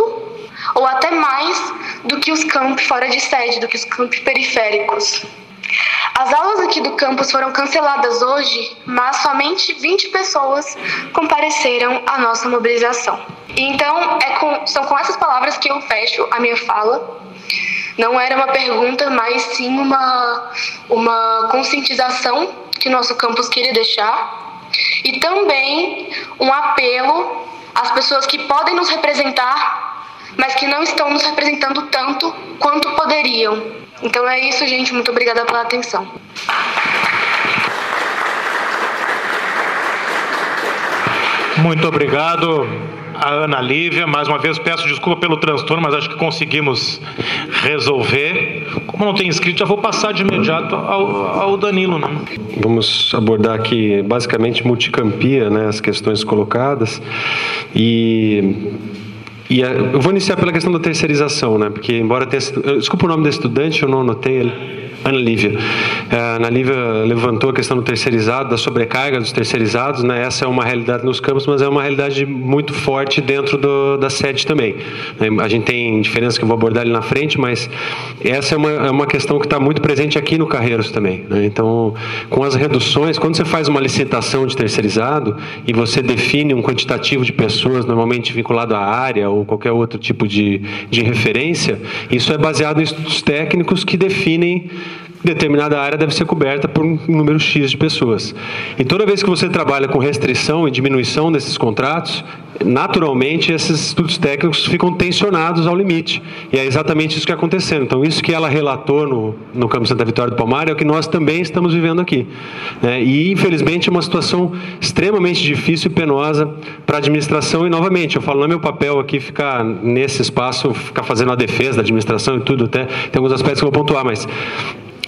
ou até mais do que os campos fora de sede, do que os campos periféricos. As aulas aqui do campus foram canceladas hoje, mas somente 20 pessoas compareceram à nossa mobilização. Então, é com, são com essas palavras que eu fecho a minha fala. Não era uma pergunta, mas sim uma, uma conscientização que nosso campus queria deixar e também um apelo às pessoas que podem nos representar, mas que não estão nos representando tanto quanto poderiam. Então é isso, gente. Muito obrigada pela atenção. Muito obrigado a Ana Lívia. Mais uma vez peço desculpa pelo transtorno, mas acho que conseguimos resolver. Como não tem inscrito, já vou passar de imediato ao, ao Danilo. Né? Vamos abordar aqui basicamente multicampia, né, as questões colocadas. E e eu vou iniciar pela questão da terceirização, né? Porque embora tenha, desculpa o nome do estudante, eu não anotei ele. Ana Lívia. É, Ana Lívia levantou a questão do terceirizado, da sobrecarga dos terceirizados. Né? Essa é uma realidade nos campos, mas é uma realidade muito forte dentro do, da sede também. Né? A gente tem diferenças que eu vou abordar ali na frente, mas essa é uma, é uma questão que está muito presente aqui no Carreiros também. Né? Então, com as reduções, quando você faz uma licitação de terceirizado e você define um quantitativo de pessoas, normalmente vinculado à área ou qualquer outro tipo de, de referência, isso é baseado em estudos técnicos que definem determinada área deve ser coberta por um número X de pessoas. E toda vez que você trabalha com restrição e diminuição desses contratos, naturalmente esses estudos técnicos ficam tensionados ao limite. E é exatamente isso que está acontecendo. Então, isso que ela relatou no, no Campo Santa Vitória do Palmar é o que nós também estamos vivendo aqui. É, e, infelizmente, é uma situação extremamente difícil e penosa para a administração. E, novamente, eu falo, não é meu papel aqui ficar nesse espaço, ficar fazendo a defesa da administração e tudo, até tem alguns aspectos que eu vou pontuar, mas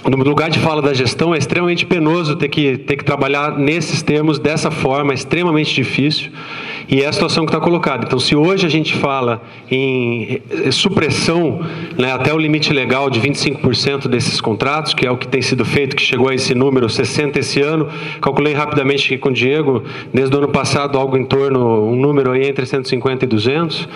no lugar de fala da gestão, é extremamente penoso ter que, ter que trabalhar nesses termos, dessa forma, é extremamente difícil. E é a situação que está colocada. Então, se hoje a gente fala em eh, supressão né, até o limite legal de 25% desses contratos, que é o que tem sido feito, que chegou a esse número 60 esse ano, calculei rapidamente aqui com o Diego, desde o ano passado algo em torno, um número aí entre 150 e 200.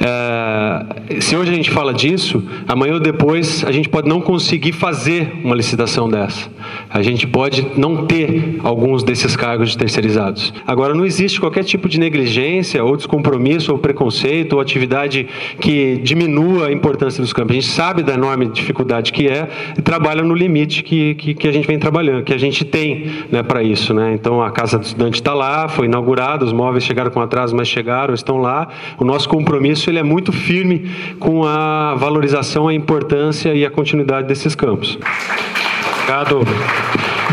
É, se hoje a gente fala disso, amanhã ou depois a gente pode não conseguir fazer uma licitação dessa. A gente pode não ter alguns desses cargos terceirizados. Agora, não existe qualquer tipo de negligência negligência ou descompromisso ou preconceito ou atividade que diminua a importância dos campos. A gente sabe da enorme dificuldade que é e trabalha no limite que, que, que a gente vem trabalhando, que a gente tem né, para isso. Né? Então a Casa do Estudante está lá, foi inaugurada, os móveis chegaram com atraso, mas chegaram, estão lá. O nosso compromisso ele é muito firme com a valorização, a importância e a continuidade desses campos. Obrigado,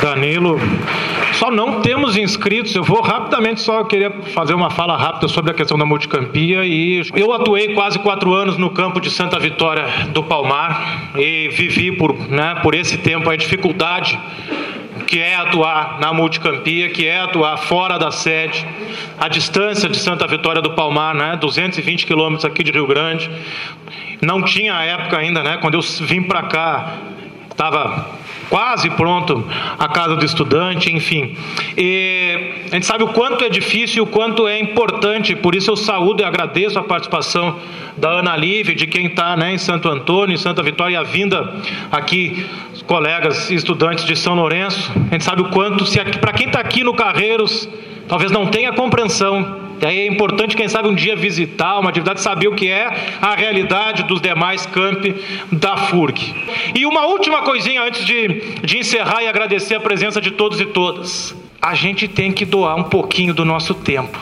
Danilo. Só não temos inscritos. Eu vou rapidamente só queria fazer uma fala rápida sobre a questão da multicampia. E eu atuei quase quatro anos no campo de Santa Vitória do Palmar e vivi por, né, por esse tempo a dificuldade que é atuar na multicampia, que é atuar fora da sede, a distância de Santa Vitória do Palmar, né, 220 quilômetros aqui de Rio Grande. Não tinha época ainda, né, quando eu vim para cá, estava quase pronto a casa do estudante, enfim. E a gente sabe o quanto é difícil, o quanto é importante, por isso eu saúdo e agradeço a participação da Ana Lívia, de quem está né, em Santo Antônio, em Santa Vitória, e a vinda aqui, colegas estudantes de São Lourenço. A gente sabe o quanto, para quem está aqui no Carreiros, talvez não tenha compreensão e aí é importante, quem sabe, um dia visitar uma atividade, saber o que é a realidade dos demais campi da FURG. E uma última coisinha antes de, de encerrar e agradecer a presença de todos e todas. A gente tem que doar um pouquinho do nosso tempo.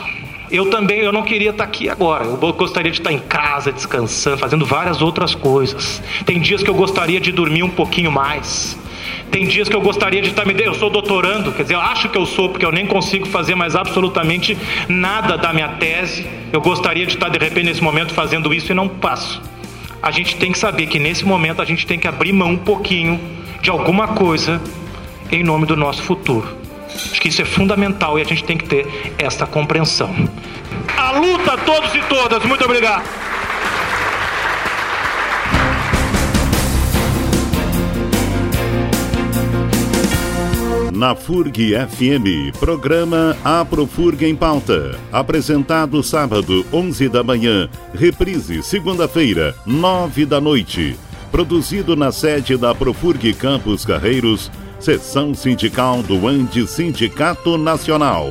Eu também, eu não queria estar aqui agora. Eu gostaria de estar em casa, descansando, fazendo várias outras coisas. Tem dias que eu gostaria de dormir um pouquinho mais. Tem dias que eu gostaria de estar me. Eu sou doutorando, quer dizer, eu acho que eu sou, porque eu nem consigo fazer mais absolutamente nada da minha tese. Eu gostaria de estar, de repente, nesse momento, fazendo isso e não passo. A gente tem que saber que nesse momento a gente tem que abrir mão um pouquinho de alguma coisa em nome do nosso futuro. Acho que isso é fundamental e a gente tem que ter essa compreensão. A luta, todos e todas. Muito obrigado. Na FURG FM, programa Aprofurg em Pauta. Apresentado sábado, 11 da manhã, reprise segunda-feira, 9 da noite. Produzido na sede da Profurg Campos Carreiros, seção sindical do Andi Sindicato Nacional.